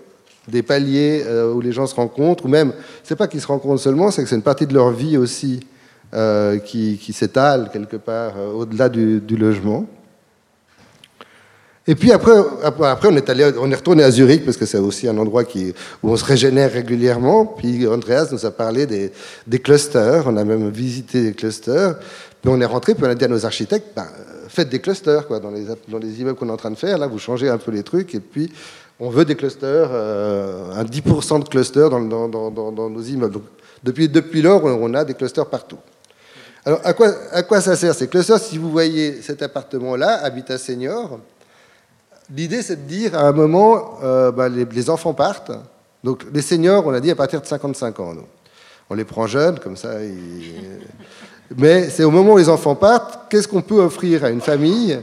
Des paliers euh, où les gens se rencontrent, ou même, c'est pas qu'ils se rencontrent seulement, c'est que c'est une partie de leur vie aussi euh, qui, s'étale quelque part euh, au-delà du, logement. Et puis après, après on, est allé, on est retourné à Zurich parce que c'est aussi un endroit qui, où on se régénère régulièrement. Puis Andreas nous a parlé des, des clusters, on a même visité des clusters. Puis on est rentré, puis on a dit à nos architectes, ben, faites des clusters quoi, dans, les, dans les immeubles qu'on est en train de faire. Là, vous changez un peu les trucs. Et puis, on veut des clusters, euh, un 10% de clusters dans, nos immeubles. Depuis, lors, on a des clusters partout. Alors, à quoi, ça sert Ces clusters, si vous voyez cet appartement-là, Habitat Senior, l'idée c'est de dire à un moment, euh, bah, les, enfants partent. Donc, les seniors, on a dit à partir de 55 ans. On les prend jeunes, comme ça. (laughs) Mais c'est au moment où les enfants partent, qu'est-ce qu'on peut offrir à une famille?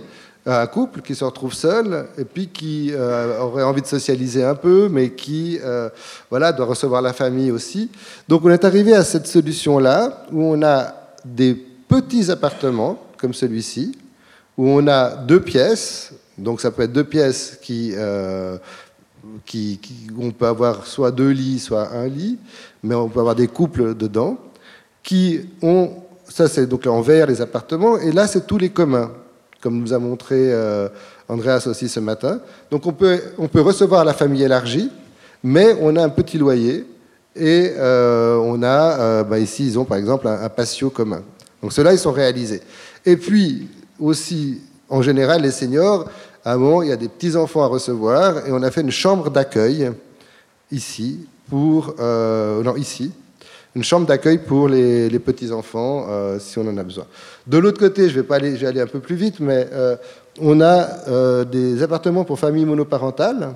Un couple qui se retrouve seul et puis qui euh, aurait envie de socialiser un peu, mais qui euh, voilà, doit recevoir la famille aussi. Donc on est arrivé à cette solution-là où on a des petits appartements comme celui-ci, où on a deux pièces, donc ça peut être deux pièces qui, euh, qui, on peut avoir soit deux lits, soit un lit, mais on peut avoir des couples dedans qui ont, ça c'est donc en vert les appartements, et là c'est tous les communs, comme nous a montré euh, Andreas aussi ce matin. Donc on peut, on peut recevoir la famille élargie, mais on a un petit loyer, et euh, on a, euh, bah, ici ils ont par exemple un, patio commun. Donc ceux-là ils sont réalisés. Et puis aussi, en général, les seniors, à un moment, il y a des petits-enfants à recevoir, et on a fait une chambre d'accueil ici, pour, non, ici, une chambre d'accueil pour les, petits-enfants, euh, si on en a besoin. De l'autre côté, je vais, pas aller, je vais aller un peu plus vite, mais euh, on a euh, des appartements pour familles monoparentales,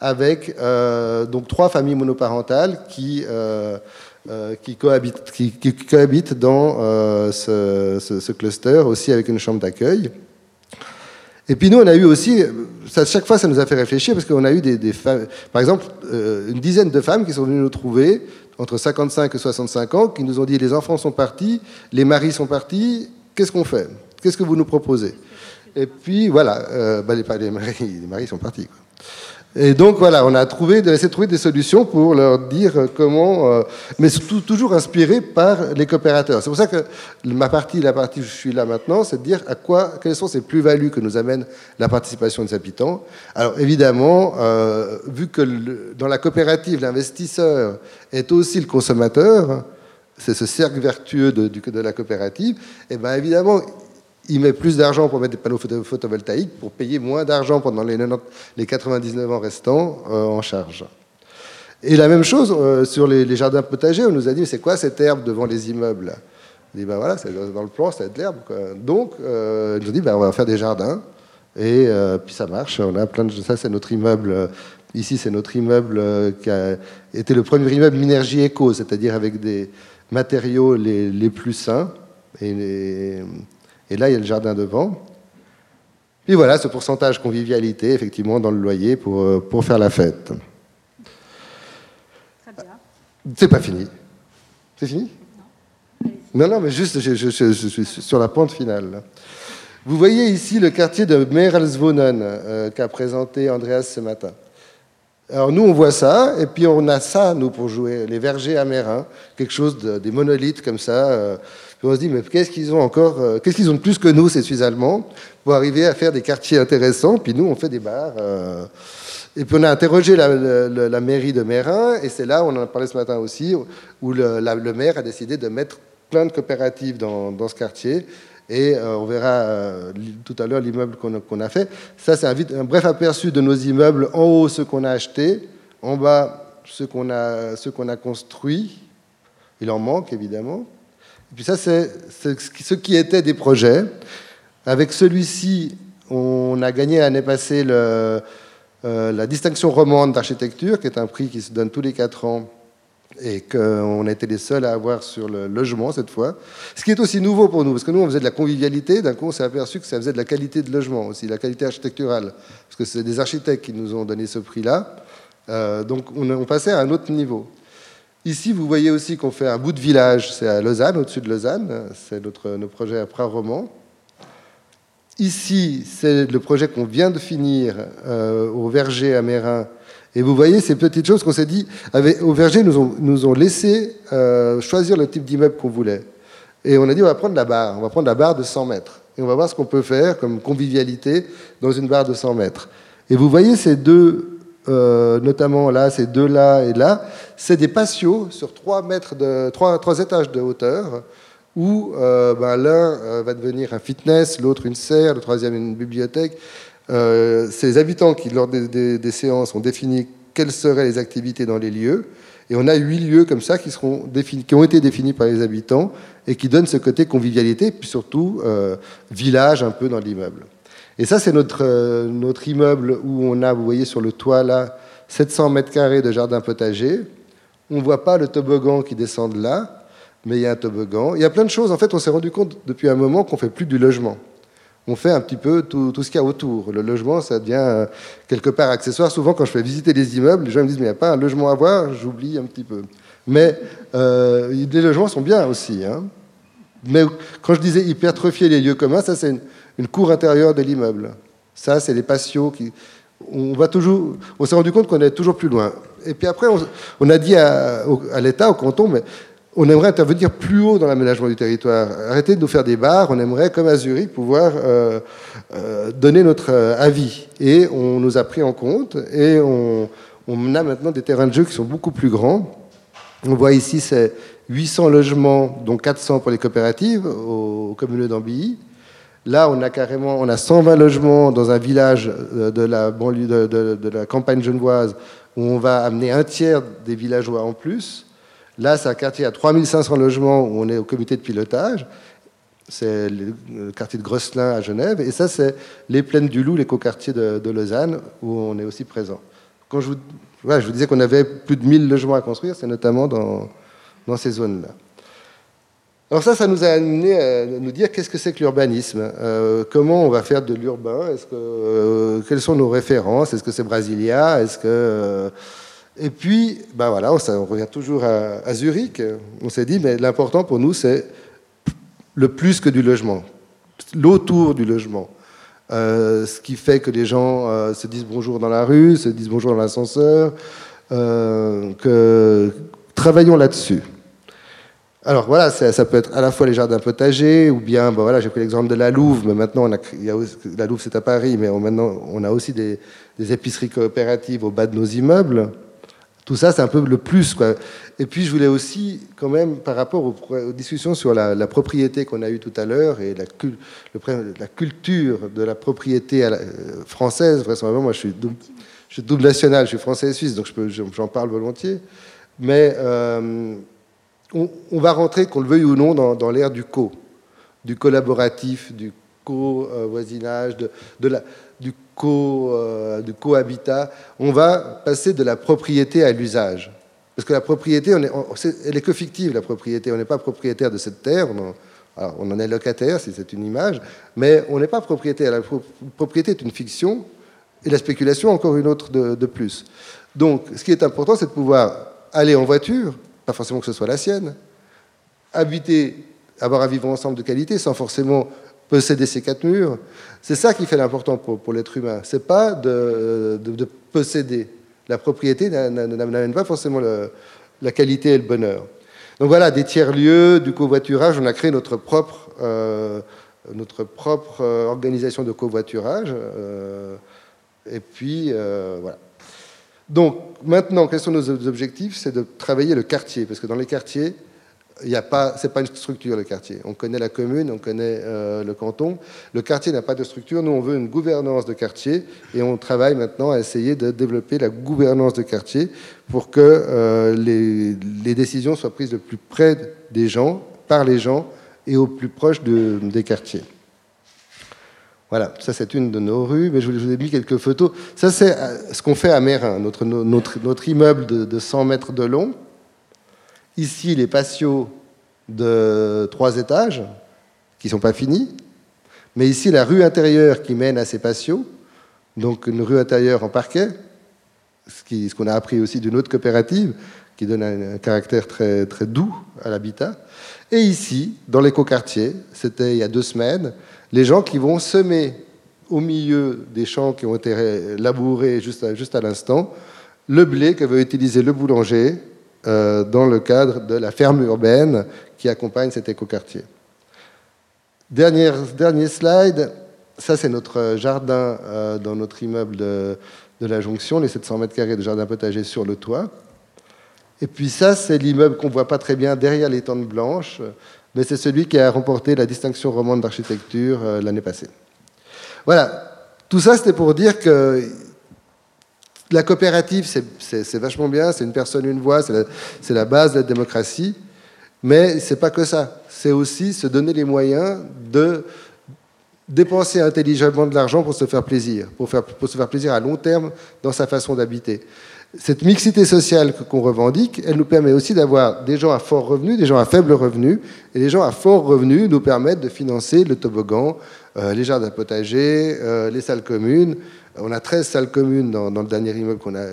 avec donc trois familles monoparentales qui, qui, cohabitent, qui, cohabitent, dans ce, cluster, aussi avec une chambre d'accueil. Et puis nous, on a eu aussi, ça, chaque fois, ça nous a fait réfléchir parce qu'on a eu des femmes, par exemple, une dizaine de femmes qui sont venues nous trouver entre 55 et 65 ans qui nous ont dit les enfants sont partis, les maris sont partis, qu'est-ce qu'on fait? Qu'est-ce que vous nous proposez? Et puis voilà, euh, bah, les, les, maris, les, maris, sont partis. Et donc voilà, on a trouvé, essayé de trouver des solutions pour leur dire comment, euh, mais toujours inspiré par les coopérateurs. C'est pour ça que ma partie, la partie où je suis là maintenant, c'est de dire à quoi, quelles sont ces plus-values que nous amène la participation des habitants. Alors évidemment, euh, vu que dans la coopérative, l'investisseur est aussi le consommateur, c'est ce cercle vertueux de, de la coopérative, et eh bien évidemment, il met plus d'argent pour mettre des panneaux photovoltaïques pour payer moins d'argent pendant les, 99 ans restants euh, en charge. Et la même chose euh, sur les, jardins potagers, on nous a dit c'est quoi cette herbe devant les immeubles? On dit ben voilà, c'est dans le plan, c'est de l'herbe. Donc euh, ils nous ont dit ben, on va faire des jardins et puis ça marche. On a plein de ça c'est notre immeuble. Ici c'est notre immeuble qui a été le premier immeuble énergie éco, c'est-à-dire avec des matériaux les, les plus sains et les, et là, il y a le jardin devant. Puis voilà, ce pourcentage convivialité, effectivement, dans le loyer pour, euh, pour faire la fête. C'est pas fini. C'est fini? Non. non, mais juste, je, suis sur la pente finale. Vous voyez ici le quartier de Merelswohnen euh, qu'a présenté Andreas ce matin. Alors nous, on voit ça, et puis on a ça, nous, pour jouer, les vergers amérins, quelque chose de, des monolithes comme ça. Euh, on se dit, mais qu'est-ce qu'ils ont encore, euh, qu'est-ce qu'ils ont de plus que nous, ces Suisses allemands, pour arriver à faire des quartiers intéressants, puis nous, on fait des bars. Euh. Et puis on a interrogé la, mairie de Mérin, et c'est là, on en a parlé ce matin aussi, où le, maire a décidé de mettre plein de coopératives dans, ce quartier. Et euh, on verra tout à l'heure l'immeuble qu'on a, fait. Ça, c'est un, bref aperçu de nos immeubles. En haut, ceux qu'on a achetés. En bas, ceux qu'on a, qu'on a construits. Il en manque, évidemment. Et puis ça, c'est ce qui était des projets. Avec celui-ci, on a gagné l'année passée euh, la distinction romande d'architecture, qui est un prix qui se donne tous les quatre ans et qu'on a été les seuls à avoir sur le logement cette fois. Ce qui est aussi nouveau pour nous, parce que nous, on faisait de la convivialité, d'un coup, on s'est aperçu que ça faisait de la qualité de logement aussi, la qualité architecturale, parce que c'est des architectes qui nous ont donné ce prix-là. Euh, donc, on, on passait à un autre niveau. Ici, vous voyez aussi qu'on fait un bout de village, c'est à Lausanne, au-dessus de Lausanne, c'est notre, nos projets à Prat-Roman. Ici, c'est le projet qu'on vient de finir euh, au verger à Mérin. Et vous voyez ces petites choses qu'on s'est dit, au verger, nous ont, nous ont laissé euh, choisir le type d'immeuble qu'on voulait. Et on a dit, on va prendre la barre, on va prendre la barre de 100 mètres. Et on va voir ce qu'on peut faire comme convivialité dans une barre de 100 mètres. Et vous voyez ces deux euh, notamment là, ces deux-là et là, c'est des patios sur trois, mètres de, trois, trois étages de hauteur, où euh, ben, l'un euh, va devenir un fitness, l'autre une serre, le troisième une bibliothèque. les habitants qui, lors des, des, séances, ont défini quelles seraient les activités dans les lieux. Et on a huit lieux comme ça qui, seront définis, qui ont été définis par les habitants et qui donnent ce côté convivialité, puis surtout village un peu dans l'immeuble. Et ça, c'est notre, euh, notre immeuble où on a, vous voyez sur le toit là, 700 mètres carrés de jardin potager. On ne voit pas le toboggan qui descend de là, mais il y a un toboggan. Il y a plein de choses. En fait, on s'est rendu compte depuis un moment qu'on fait plus du logement. On fait un petit peu tout, ce qu'il y a autour. Le logement, ça devient euh, quelque part accessoire. Souvent, quand je fais visiter des immeubles, les gens me disent, mais il n'y a pas un logement à voir, j'oublie un petit peu. Mais euh, les logements sont bien aussi. Hein. Mais quand je disais hypertrophier les lieux communs, ça c'est une, une cour intérieure de l'immeuble. Ça, c'est les patios on s'est rendu compte qu'on est toujours plus loin. Et puis après, on, a dit à, l'État, au canton, mais on aimerait intervenir plus haut dans l'aménagement du territoire. Arrêtez de nous faire des barres. On aimerait, comme à Zurich, pouvoir euh, euh, donner notre euh, avis. Et on nous a pris en compte. Et on, on, a maintenant des terrains de jeu qui sont beaucoup plus grands. On voit ici, c'est 800 logements, dont 400 pour les coopératives, au, communauté d'Ambilly. Là, on a carrément on a 120 logements dans un village de la, banlieue, de, la campagne genevoise où on va amener un tiers des villageois en plus. Là, c'est un quartier à 3500 logements où on est au comité de pilotage. C'est le quartier de Grosselin à Genève. Et ça, c'est les plaines du Loup, l'écoquartier de, de Lausanne, où on est aussi présent. Quand je vous, disais qu'on avait plus de 1000 logements à construire, c'est notamment dans ces zones-là. Alors ça, ça nous a amené à nous dire qu'est-ce que c'est que l'urbanisme, euh, comment on va faire de l'urbain, est-ce que, euh, quelles sont nos références, est-ce que c'est Brasilia, est-ce que... Euh, et puis, ben voilà, on, revient toujours à, Zurich, on s'est dit, mais l'important pour nous, c'est le plus que du logement, l'autour du logement. ce qui fait que les gens se disent bonjour dans la rue, se disent bonjour dans l'ascenseur, que travaillons là-dessus. Alors voilà, ça, peut être à la fois les jardins potagers, ou bien, ben voilà, j'ai pris l'exemple de la Louve, mais maintenant, la Louve c'est à Paris, mais maintenant on a aussi des, épiceries coopératives au bas de nos immeubles. Tout ça, c'est un peu le plus. Quoi. Et puis, je voulais aussi, quand même, par rapport aux, discussions sur la, propriété qu'on a eues tout à l'heure et la, culture de la propriété euh, française, vraisemblablement, moi je suis, double, je suis double national, je suis français et suisse, donc j'en parle volontiers. Mais euh, on, va rentrer, qu'on le veuille ou non, dans, l'ère du co, du collaboratif, du co-voisinage, de, euh, du cohabitat. On va passer de la propriété à l'usage. Parce que la propriété, elle est que fictive, la propriété. On n'est pas propriétaire de cette terre. On en, est locataire, si c'est une image, mais on n'est pas propriétaire. La propriété est une fiction, et la spéculation encore une autre de plus. Donc, ce qui est important, c'est de pouvoir aller en voiture, pas forcément que ce soit la sienne, habiter, avoir un vivre ensemble de qualité sans forcément posséder ces quatre murs. C'est ça qui fait l'important pour, l'être humain. C'est pas de, posséder. La propriété n'amène pas forcément la qualité et le bonheur. Donc voilà, des tiers-lieux, du covoiturage, on a créé notre propre, euh, notre propre euh, organisation de covoiturage. Euh, et puis, voilà. Donc maintenant, quels sont nos objectifs? C'est de travailler le quartier, parce que dans les quartiers, il n'y a pas, pas une structure le quartier. On connaît la commune, on connaît euh, le canton. Le quartier n'a pas de structure. Nous, on veut une gouvernance de quartier et on travaille maintenant à essayer de développer la gouvernance de quartier pour que euh, les, décisions soient prises le plus près des gens, par les gens et au plus proche de, des quartiers. Voilà, ça c'est une de nos rues, mais je vous ai mis quelques photos. Ça c'est euh, ce qu'on fait à Mérin, notre, immeuble de, 100 mètres de long. Ici, les patios de trois étages, qui ne sont pas finis. Mais ici, la rue intérieure qui mène à ces patios, donc une rue intérieure en parquet, ce qu'on a appris aussi d'une autre coopérative, qui donne un, caractère très, très doux à l'habitat. Et ici, dans l'écoquartier, c'était il y a deux semaines, les gens qui vont semer au milieu des champs qui ont été labourés juste à, l'instant, le blé que veut utiliser le boulanger euh, dans le cadre de la ferme urbaine qui accompagne cet écoquartier. Dernier, dernier slide, ça c'est notre jardin euh, dans notre immeuble de, de, la Jonction, les 700 mètres carrés de jardin potager sur le toit. Et puis ça, c'est l'immeuble qu'on ne voit pas très bien derrière les tentes blanches, mais c'est celui qui a remporté la distinction romande d'architecture euh, l'année passée. Voilà, tout ça c'était pour dire que la coopérative, c'est vachement bien, c'est une personne, une voix, c'est la, base de la démocratie, mais c'est pas que ça. C'est aussi se donner les moyens de dépenser intelligemment de l'argent pour se faire plaisir, pour, se faire plaisir à long terme dans sa façon d'habiter cette mixité sociale qu'on revendique, elle nous permet aussi d'avoir des gens à fort revenu, des gens à faible revenu, et les gens à fort revenu nous permettent de financer le toboggan, euh, les jardins potagers, euh, les salles communes. On a 13 salles communes dans, le dernier immeuble qu'on a,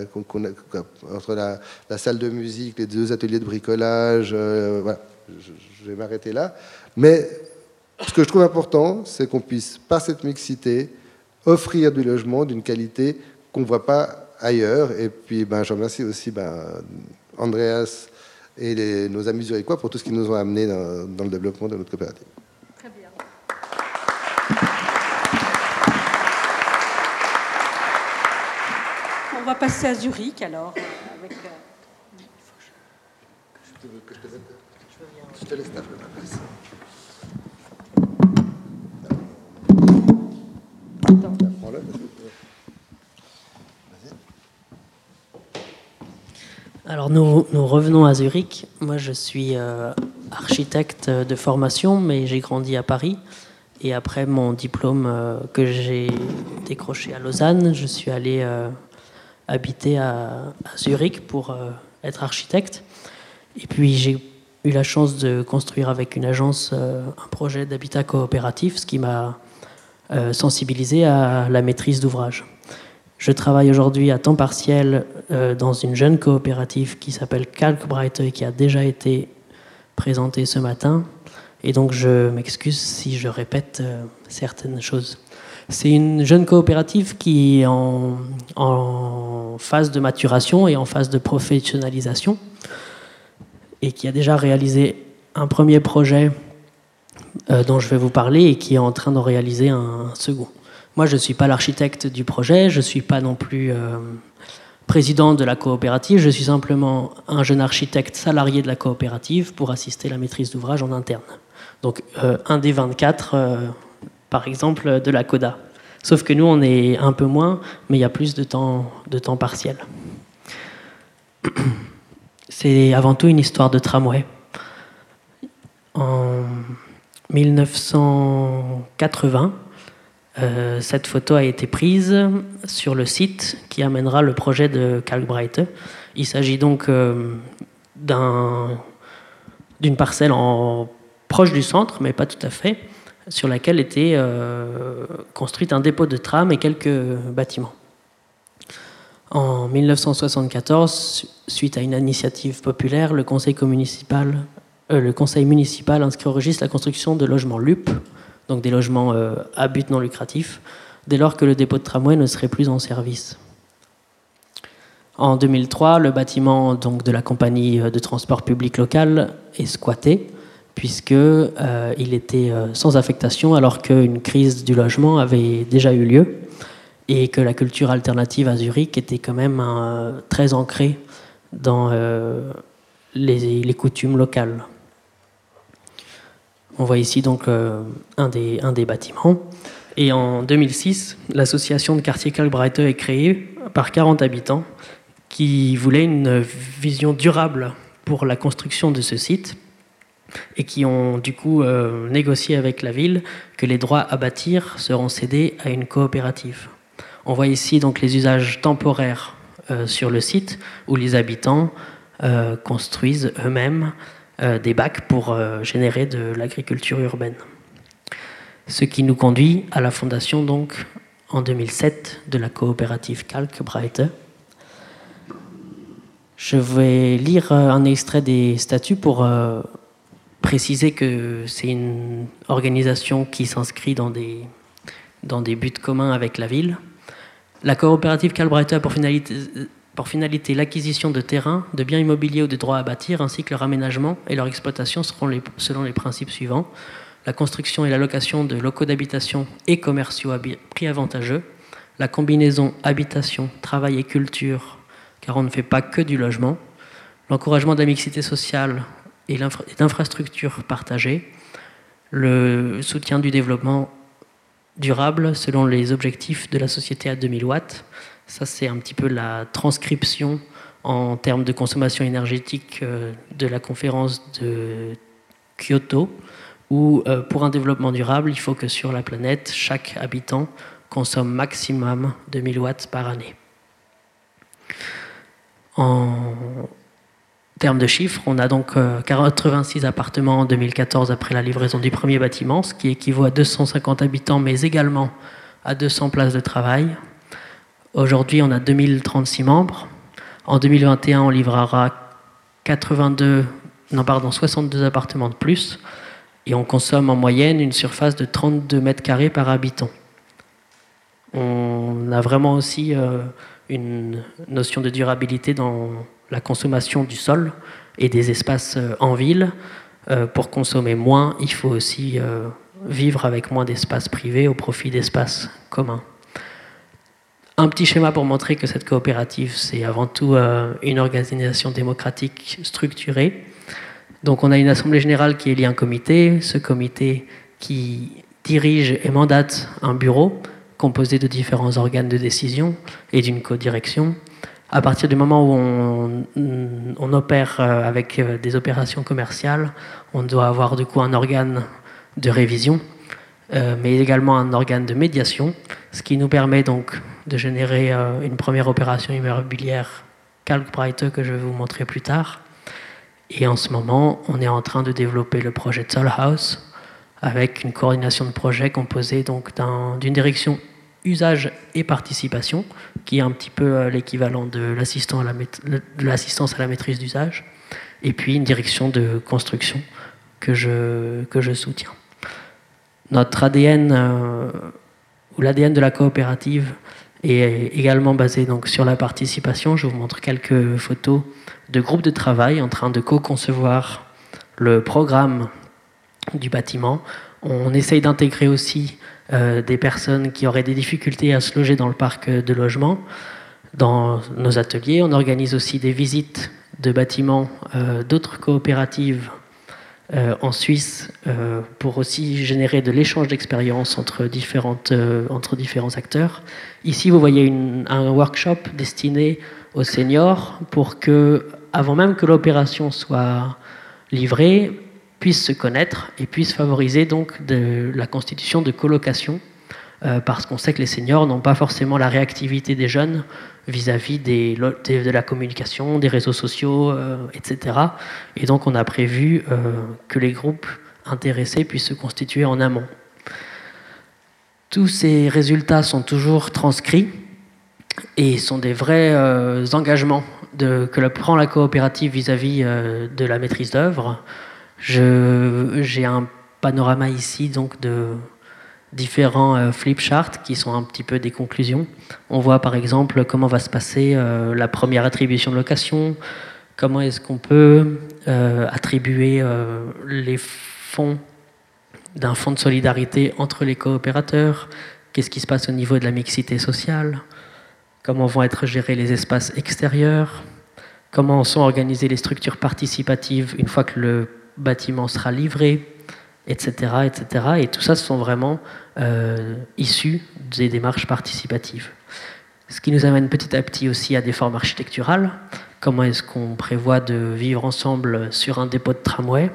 entre la, salle de musique, les deux ateliers de bricolage. Euh, voilà, je, vais m'arrêter là. Mais ce que je trouve important, c'est qu'on puisse, par cette mixité, offrir du logement d'une qualité qu'on ne voit pas ailleurs. Et puis, ben, je remercie aussi ben, Andreas et nos amis zurichois pour tout ce qu'ils nous ont amené dans, le développement de notre coopérative. Très bien. On va passer à Zurich alors. Avec, euh, je te laisse Alors nous, revenons à Zurich. Moi je suis euh, architecte de formation, mais j'ai grandi à Paris. Et après mon diplôme euh, que j'ai décroché à Lausanne, je suis allé euh, habiter à, à, Zurich pour être architecte. Et puis j'ai eu la chance de construire avec une agence un projet d'habitat coopératif, ce qui m'a sensibilisé à la maîtrise d'ouvrage. Je travaille aujourd'hui à temps partiel euh, dans une jeune coopérative qui s'appelle Kalkbreite et qui a déjà été présentée ce matin. Et donc je m'excuse si je répète euh, certaines choses. C'est une jeune coopérative qui est en, phase de maturation et en phase de professionnalisation et qui a déjà réalisé un premier projet euh, dont je vais vous parler et qui est en train d'en réaliser un second. Moi, je ne suis pas l'architecte du projet, je ne suis pas non plus euh, président de la coopérative, je suis simplement un jeune architecte salarié de la coopérative pour assister à la maîtrise d'ouvrage en interne. Donc, euh, un des 24, euh, par exemple, de la CODA. Sauf que nous, on est un peu moins, mais il y a plus de temps, de temps partiel. (clears throat) C'est avant tout une histoire de tramway. En 1980, euh, cette photo a été prise sur le site qui amènera le projet de Kalkbreite. Il s'agit donc euh, d'une parcelle en, proche du centre, mais pas tout à fait, sur laquelle était euh, construite un dépôt de tram et quelques bâtiments. En 1974, suite à une initiative populaire, le conseil municipal, le conseil municipal inscrit au registre la construction de logements LUP, donc des logements euh, à but non lucratif, dès lors que le dépôt de tramway ne serait plus en service. En 2003, le bâtiment donc, de la compagnie euh, de transport public local est squatté, puisqu'il euh, était sans affectation alors qu'une crise du logement avait déjà eu lieu et que la culture alternative à Zurich était quand même très ancrée dans les, coutumes locales. On voit ici donc euh, un, des, bâtiments. Et en 2006, l'association de quartier Kalbreite est créée par 40 habitants qui voulaient une vision durable pour la construction de ce site et qui ont du coup euh, négocié avec la ville que les droits à bâtir seront cédés à une coopérative. On voit ici donc les usages temporaires euh, sur le site où les habitants construisent eux-mêmes des bacs pour euh, générer de l'agriculture urbaine. Ce qui nous conduit à la fondation donc en 2007 de la coopérative Kalkbreite. Je vais lire euh, un extrait des statuts pour préciser que c'est une organisation qui s'inscrit dans des, dans des buts communs avec la ville. La coopérative Kalbreite a pour finalité pour finalité l'acquisition de terrains, de biens immobiliers ou de droits à bâtir, ainsi que leur aménagement et leur exploitation seront selon les principes suivants. La construction et la location de locaux d'habitation et commerciaux à prix avantageux, la combinaison habitation, travail et culture, car on ne fait pas que du logement, l'encouragement de la mixité sociale et d'infrastructures partagées, le soutien du développement durable selon les objectifs de la société à 2000 watts, ça, c'est un petit peu la transcription en termes de consommation énergétique euh, de la conférence de Kyoto, où euh, pour un développement durable, il faut que sur la planète, chaque habitant consomme maximum 2000 watts par année. En termes de chiffres, on a donc 86 euh, appartements en 2014 après la livraison du premier bâtiment, ce qui équivaut à 250 habitants, mais également à 200 places de travail. Aujourd'hui, on a 2036 membres. En 2021, on livrera 82, non, pardon, 62 appartements de plus. Et on consomme en moyenne une surface de 32 mètres carrés par habitant. On a vraiment aussi une notion de durabilité dans la consommation du sol et des espaces en ville. pour consommer moins, il faut aussi vivre avec moins d'espaces privés au profit d'espaces communs. Un petit schéma pour montrer que cette coopérative, c'est avant tout une organisation démocratique structurée. Donc on a une assemblée générale qui élit un comité, ce comité qui dirige et mandate un bureau composé de différents organes de décision et d'une codirection. À partir du moment où on, opère euh, avec euh, des opérations commerciales, on doit avoir du coup un organe de révision, euh, mais également un organe de médiation, ce qui nous permet donc de générer une première opération immobilière Kalkbreite que je vais vous montrer plus tard. Et en ce moment, on est en train de développer le projet Soul House avec une coordination de projet composée d'une direction usage et participation, qui est un petit peu euh, l'équivalent de l'assistance à, la maîtrise d'usage, et puis une direction de construction que je soutiens. Notre ADN, euh, ou l'ADN de la coopérative, est également basé donc sur la participation. Je vous montre quelques photos de groupes de travail en train de co-concevoir le programme du bâtiment. On essaye d'intégrer aussi euh, des personnes qui auraient des difficultés à se loger dans le parc de logement dans nos ateliers. On organise aussi des visites de bâtiments euh, d'autres coopératives euh, en Suisse pour aussi générer de l'échange d'expériences entre, entre différents acteurs. Ici, vous voyez un workshop destiné aux seniors pour que avant même que l'opération soit livrée, puissent se connaître et puissent favoriser donc la constitution de colocations, euh, parce qu'on sait que les seniors n'ont pas forcément la réactivité des jeunes vis-à-vis de la communication, des réseaux sociaux, euh, etc. Et donc on a prévu euh, que les groupes intéressés puissent se constituer en amont. Tous ces résultats sont toujours transcrits et sont des vrais engagements que prend la coopérative vis-à-vis de la maîtrise d'œuvre. J'ai un panorama ici donc de différents euh, flip charts qui sont un petit peu des conclusions. On voit par exemple comment va se passer euh, la première attribution de location, comment est-ce qu'on peut attribuer les fonds d'un fonds de solidarité entre les coopérateurs, qu'est-ce qui se passe au niveau de la mixité sociale, comment vont être gérés les espaces extérieurs, comment sont organisées les structures participatives une fois que le bâtiment sera livré, etc. etc. Et tout ça, ce sont vraiment euh, issus des démarches participatives. Ce qui nous amène petit à petit aussi à des formes architecturales. Comment est-ce qu'on prévoit de vivre ensemble sur un dépôt de tramway?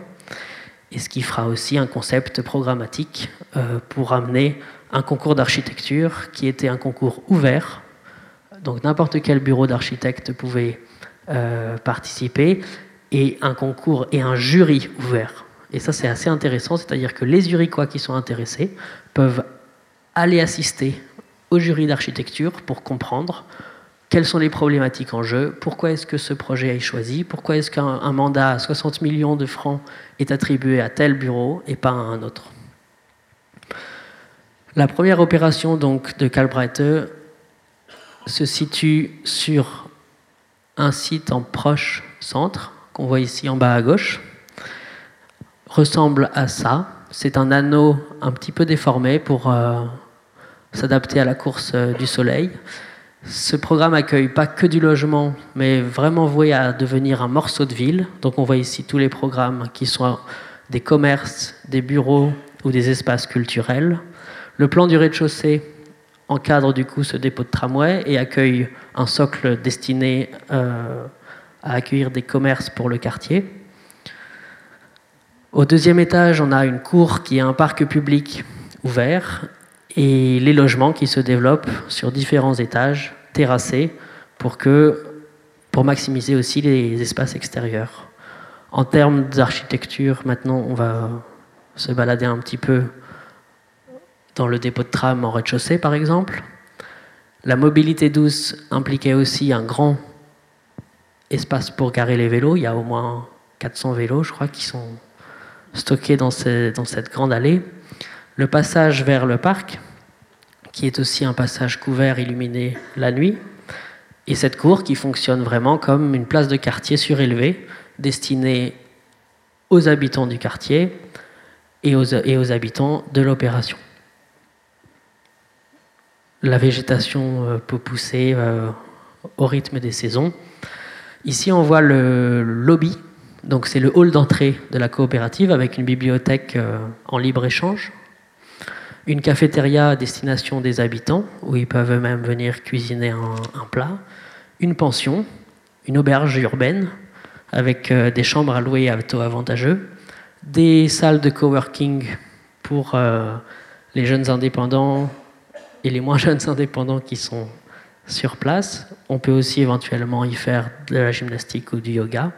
Et ce qui fera aussi un concept programmatique euh, pour amener un concours d'architecture qui était un concours ouvert donc n'importe quel bureau d'architecte pouvait euh, participer, et un concours et un jury ouvert. Et ça c'est assez intéressant, c'est-à-dire que les juricois qui sont intéressés peuvent aller assister au jury d'architecture pour comprendre quelles sont les problématiques en jeu, pourquoi est-ce que ce projet est choisi, pourquoi est-ce qu'un mandat à 60 millions de francs est attribué à tel bureau et pas à un autre. La première opération donc de Calbreite se situe sur un site en proche centre, qu'on voit ici en bas à gauche, ressemble à ça. C'est un anneau un petit peu déformé pour euh, s'adapter à la course euh, du soleil. Ce programme accueille pas que du logement, mais vraiment voué à devenir un morceau de ville. Donc on voit ici tous les programmes qui sont des commerces, des bureaux ou des espaces culturels. Le plan du rez-de-chaussée encadre du coup ce dépôt de tramway et accueille un socle destiné euh, à accueillir des commerces pour le quartier. Au deuxième étage, on a une cour qui est un parc public ouvert et les logements qui se développent sur différents étages, terrassés, pour, maximiser aussi les espaces extérieurs. En termes d'architecture, maintenant, on va se balader un petit peu dans le dépôt de tram en rez-de-chaussée par exemple. La mobilité douce impliquait aussi un grand espace pour garer les vélos. Il y a au moins 400 vélos, je crois, qui sont stockés dans, cette grande allée. Le passage vers le parc, qui est aussi un passage couvert illuminé la nuit, et cette cour qui fonctionne vraiment comme une place de quartier surélevée destinée aux habitants du quartier et aux, et aux habitants de l'opération. La végétation euh, peut pousser euh, au rythme des saisons. Ici, on voit le lobby, donc c'est le hall d'entrée de la coopérative avec une bibliothèque euh, en libre-échange, une cafétéria à destination des habitants, où ils peuvent eux-mêmes venir cuisiner un, plat, une pension, une auberge urbaine avec euh, des chambres à louer à taux avantageux, des salles de coworking pour euh, les jeunes indépendants et les moins (laughs) jeunes indépendants qui sont sur place. On peut aussi éventuellement y faire de la gymnastique ou du yoga.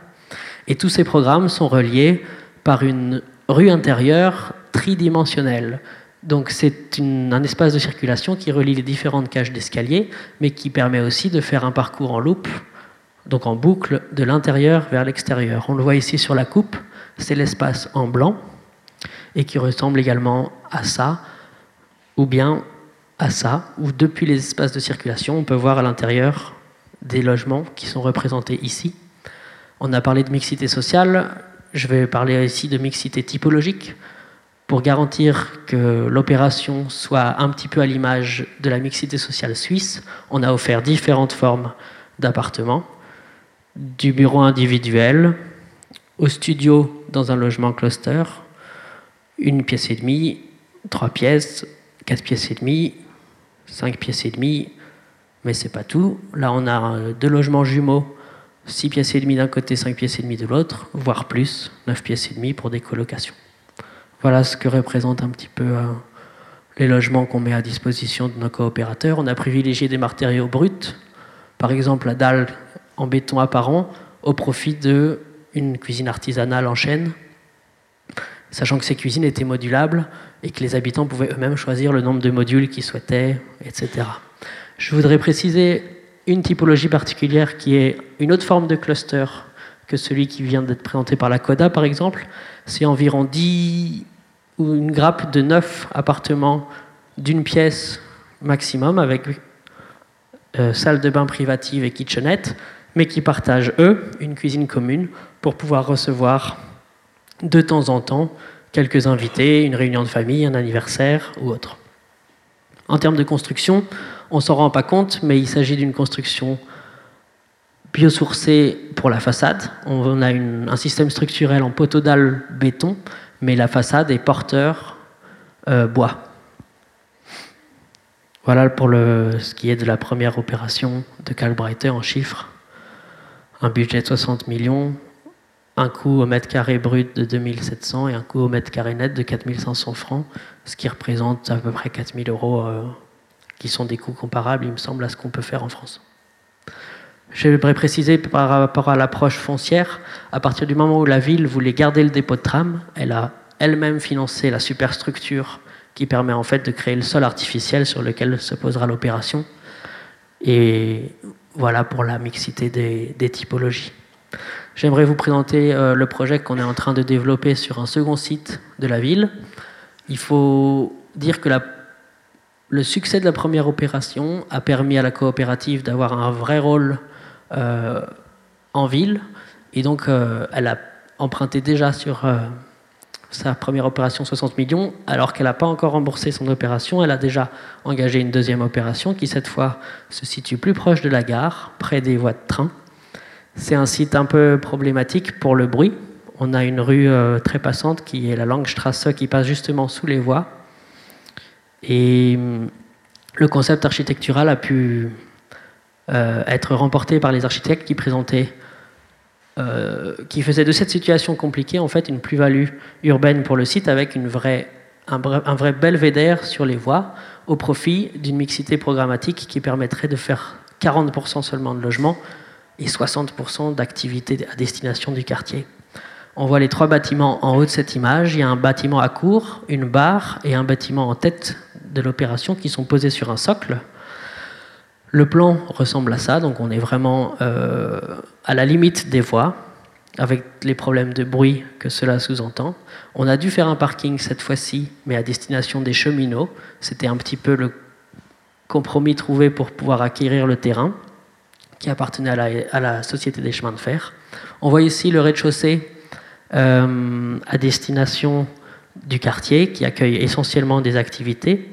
Et tous ces programmes sont reliés par une rue intérieure tridimensionnelle. Donc c'est un espace de circulation qui relie les différentes cages d'escalier, mais qui permet aussi de faire un parcours en loupe, donc en boucle, de l'intérieur vers l'extérieur. On le voit ici sur la coupe, c'est l'espace en blanc, et qui ressemble également à ça, ou bien à ça, où depuis les espaces de circulation, on peut voir à l'intérieur des logements qui sont représentés ici. On a parlé de mixité sociale, je vais parler ici de mixité typologique, pour garantir que l'opération soit un petit peu à l'image de la mixité sociale suisse. On a offert différentes formes d'appartements, du bureau individuel au studio dans un logement cluster, une pièce et demie, trois pièces, quatre pièces et demie, 5 pièces et demie, mais c'est pas tout. Là, on a euh, deux logements jumeaux, 6 pièces et demie d'un côté, 5 pièces et demie de l'autre, voire plus, 9 pièces et demie pour des colocations. Voilà ce que représentent un petit peu euh, les logements qu'on met à disposition de nos coopérateurs. On a privilégié des matériaux bruts, par exemple la dalle en béton apparent, au profit d'une cuisine artisanale en chaîne, sachant que ces cuisines étaient modulables et que les habitants pouvaient eux-mêmes choisir le nombre de modules qu'ils souhaitaient, etc. Je voudrais préciser une typologie particulière qui est une autre forme de cluster que celui qui vient d'être présenté par la CODA, par exemple. C'est environ 10 ou une grappe de 9 appartements d'une pièce maximum avec euh, salle de bain privative et kitchenette, mais qui partagent, eux, une cuisine commune pour pouvoir recevoir de temps en temps quelques invités, une réunion de famille, un anniversaire ou autre. En termes de construction, on ne s'en rend pas compte, mais il s'agit d'une construction biosourcée pour la façade. On a un système structurel en poteau dalle béton, mais la façade est porteur euh, bois. Voilà pour ce qui est de la première opération de Calbrighter en chiffres. Un budget de 60 millions, un coût au mètre carré brut de 2700 et un coût au mètre carré net de 4500 francs, ce qui représente à peu près 4000 euros, euh, qui sont des coûts comparables, il me semble, à ce qu'on peut faire en France. J'aimerais préciser par rapport à l'approche foncière, à partir du moment où la ville voulait garder le dépôt de tram, elle a elle-même financé la superstructure qui permet en fait de créer le sol artificiel sur lequel se posera l'opération. Et voilà pour la mixité des typologies. J'aimerais vous présenter euh, le projet qu'on est en train de développer sur un second site de la ville. Il faut dire que le succès de la première opération a permis à la coopérative d'avoir un vrai rôle euh, en ville. Et donc, euh, elle a emprunté déjà sur sa première opération 60 millions, alors qu'elle n'a pas encore remboursé son opération. Elle a déjà engagé une deuxième opération qui, cette fois, se situe plus proche de la gare, près des voies de train. C'est un site un peu problématique pour le bruit. On a une rue euh, très passante qui est la Langstrasse qui passe justement sous les voies. Et hum, le concept architectural a pu euh, être remporté par les architectes qui présentaient, euh, qui faisaient de cette situation compliquée en fait une plus-value urbaine pour le site avec une vraie, un, un vrai belvédère sur les voies au profit d'une mixité programmatique qui permettrait de faire 40% seulement de logements et 60% d'activités à destination du quartier. On voit les trois bâtiments en haut de cette image. Il y a un bâtiment à court, une barre et un bâtiment en tête de l'opération qui sont posés sur un socle. Le plan ressemble à ça, donc on est vraiment euh, à la limite des voies, avec les problèmes de bruit que cela sous-entend. On a dû faire un parking cette fois-ci, mais à destination des cheminots. C'était un petit peu le compromis trouvé pour pouvoir acquérir le terrain qui appartenait à la, Société des chemins de fer. On voit ici le rez-de-chaussée euh, à destination du quartier qui accueille essentiellement des activités.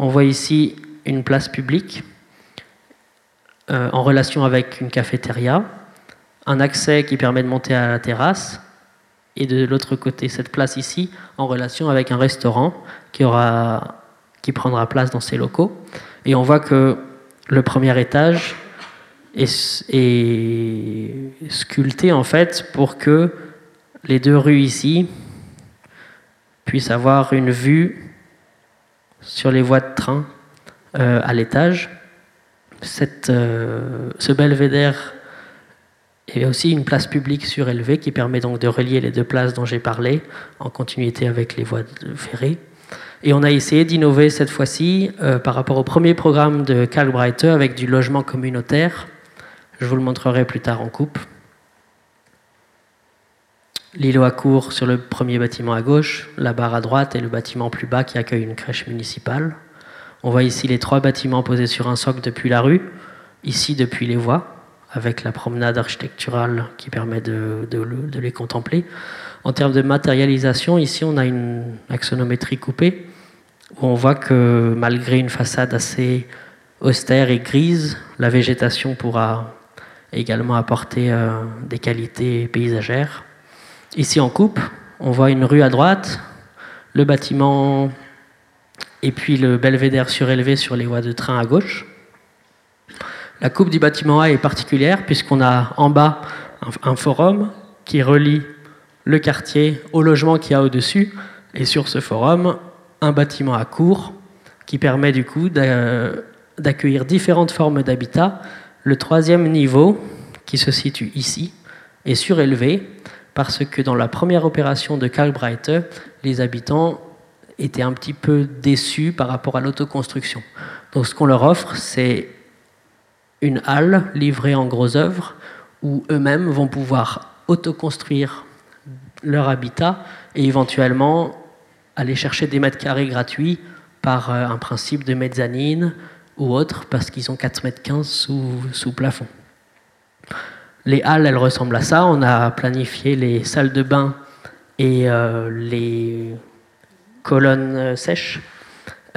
On voit ici une place publique euh, en relation avec une cafétéria, un accès qui permet de monter à la terrasse, et de l'autre côté, cette place ici, en relation avec un restaurant qui, prendra place dans ces locaux. Et on voit que le premier étage est sculpté en fait pour que les deux rues ici puissent avoir une vue sur les voies de train euh, à l'étage. Euh, ce belvédère est aussi une place publique surélevée qui permet donc de relier les deux places dont j'ai parlé en continuité avec les voies ferrées. Et on a essayé d'innover cette fois-ci euh, par rapport au premier programme de Calbrighter avec du logement communautaire. Je vous le montrerai plus tard en coupe. L'îlot à court sur le premier bâtiment à gauche, la barre à droite et le bâtiment plus bas qui accueille une crèche municipale. On voit ici les trois bâtiments posés sur un socle depuis la rue, ici depuis les voies, avec la promenade architecturale qui permet de, de les contempler. En termes de matérialisation, ici on a une axonométrie coupée, où on voit que malgré une façade assez austère et grise, la végétation pourra également apporter euh, des qualités paysagères. Ici en coupe, on voit une rue à droite, le bâtiment et puis le belvédère surélevé sur les voies de train à gauche. La coupe du bâtiment A est particulière puisqu'on a en bas un forum qui relie le quartier au logement qu'il y a au-dessus et sur ce forum un bâtiment à court qui permet du coup d'accueillir différentes formes d'habitat. Le troisième niveau, qui se situe ici, est surélevé parce que dans la première opération de Kalkbreite, les habitants étaient un petit peu déçus par rapport à l'autoconstruction. Donc ce qu'on leur offre, c'est une halle livrée en gros œuvres où eux-mêmes vont pouvoir autoconstruire leur habitat et éventuellement aller chercher des mètres carrés gratuits par euh, un principe de mezzanine ou autre parce qu'ils ont 4 mètres 15 sous, sous plafond. Les halles, elles ressemblent à ça. On a planifié les salles de bain et euh, les colonnes euh, sèches,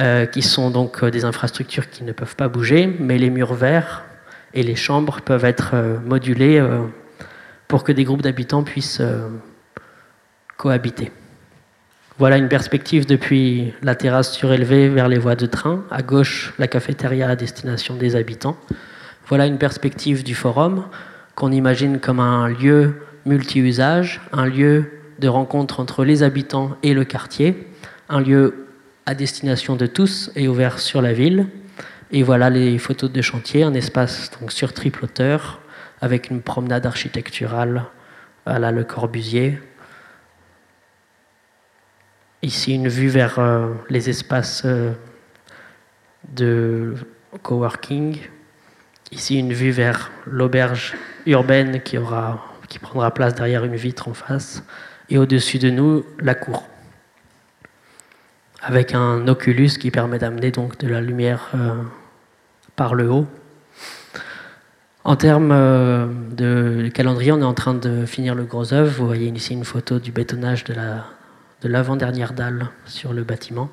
euh, qui sont donc des infrastructures qui ne peuvent pas bouger, mais les murs verts et les chambres peuvent être modulés pour que des groupes d'habitants puissent cohabiter. Voilà une perspective depuis la terrasse surélevée vers les voies de train. À gauche, la cafétéria à destination des habitants. Voilà une perspective du forum qu'on imagine comme un lieu multi-usage, un lieu de rencontre entre les habitants et le quartier, un lieu à destination de tous et ouvert sur la ville. Et voilà les photos de chantier, un espace donc sur triple hauteur avec une promenade architecturale à la Le Corbusier. Ici une vue vers euh, les espaces euh, de coworking. Ici une vue vers l'auberge urbaine qui, aura, qui prendra place derrière une vitre en face, et au-dessus de nous, la cour, avec un oculus qui permet d'amener donc de la lumière euh, par le haut. En termes euh, de calendrier, on est en train de finir le gros œuvre. Vous voyez ici une photo du bétonnage de l'avant-dernière dalle sur le bâtiment.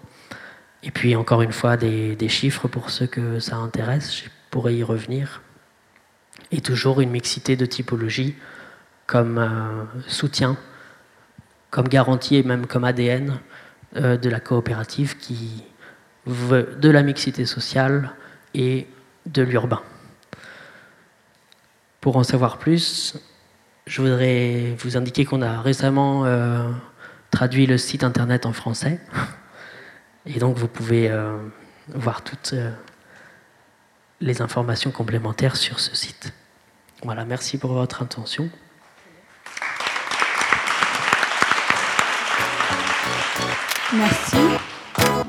Et puis encore une fois des, des, chiffres pour ceux que ça intéresse, je pourrais y revenir et toujours une mixité de typologies comme euh, soutien, comme garantie et même comme ADN euh, de la coopérative qui veut de la mixité sociale et de l'urbain. Pour en savoir plus, je voudrais vous indiquer qu'on a récemment euh, traduit le site internet en français. Et donc vous pouvez voir toutes les informations complémentaires sur ce site. Voilà, merci pour votre attention. Merci.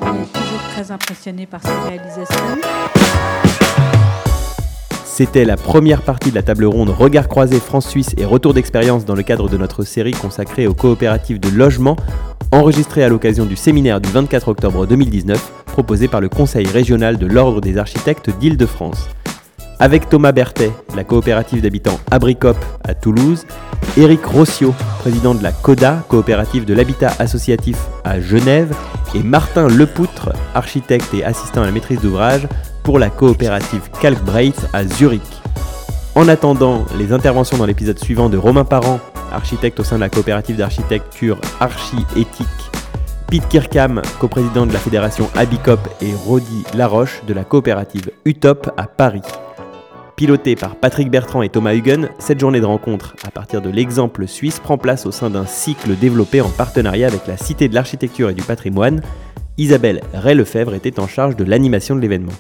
On est toujours très impressionné par ces réalisations. C'était la première partie de la table ronde Regard croisé France-Suisse et retour d'expérience dans le cadre de notre série consacrée aux coopératives de logement, enregistrée à l'occasion du séminaire du 24 octobre 2019 proposé par le Conseil régional de l'Ordre des architectes d'Île-de-France. Avec Thomas Berthet, la coopérative d'habitants Abricop à Toulouse, Éric Rossio, président de la CODA, coopérative de l'habitat associatif à Genève, et Martin Lepoutre, architecte et assistant à la maîtrise d'ouvrage pour la coopérative Kalkbreit à Zurich. En attendant les interventions dans l'épisode suivant de Romain Parent, architecte au sein de la coopérative d'architecture Archi-Éthique, Pete Kirkham, coprésident de la fédération Abicop et Rodi Laroche de la coopérative Utop à Paris. Pilotée par Patrick Bertrand et Thomas Huguen, cette journée de rencontre, à partir de l'exemple suisse, prend place au sein d'un cycle développé en partenariat avec la Cité de l'Architecture et du Patrimoine. Isabelle Ray-Lefebvre était en charge de l'animation de l'événement.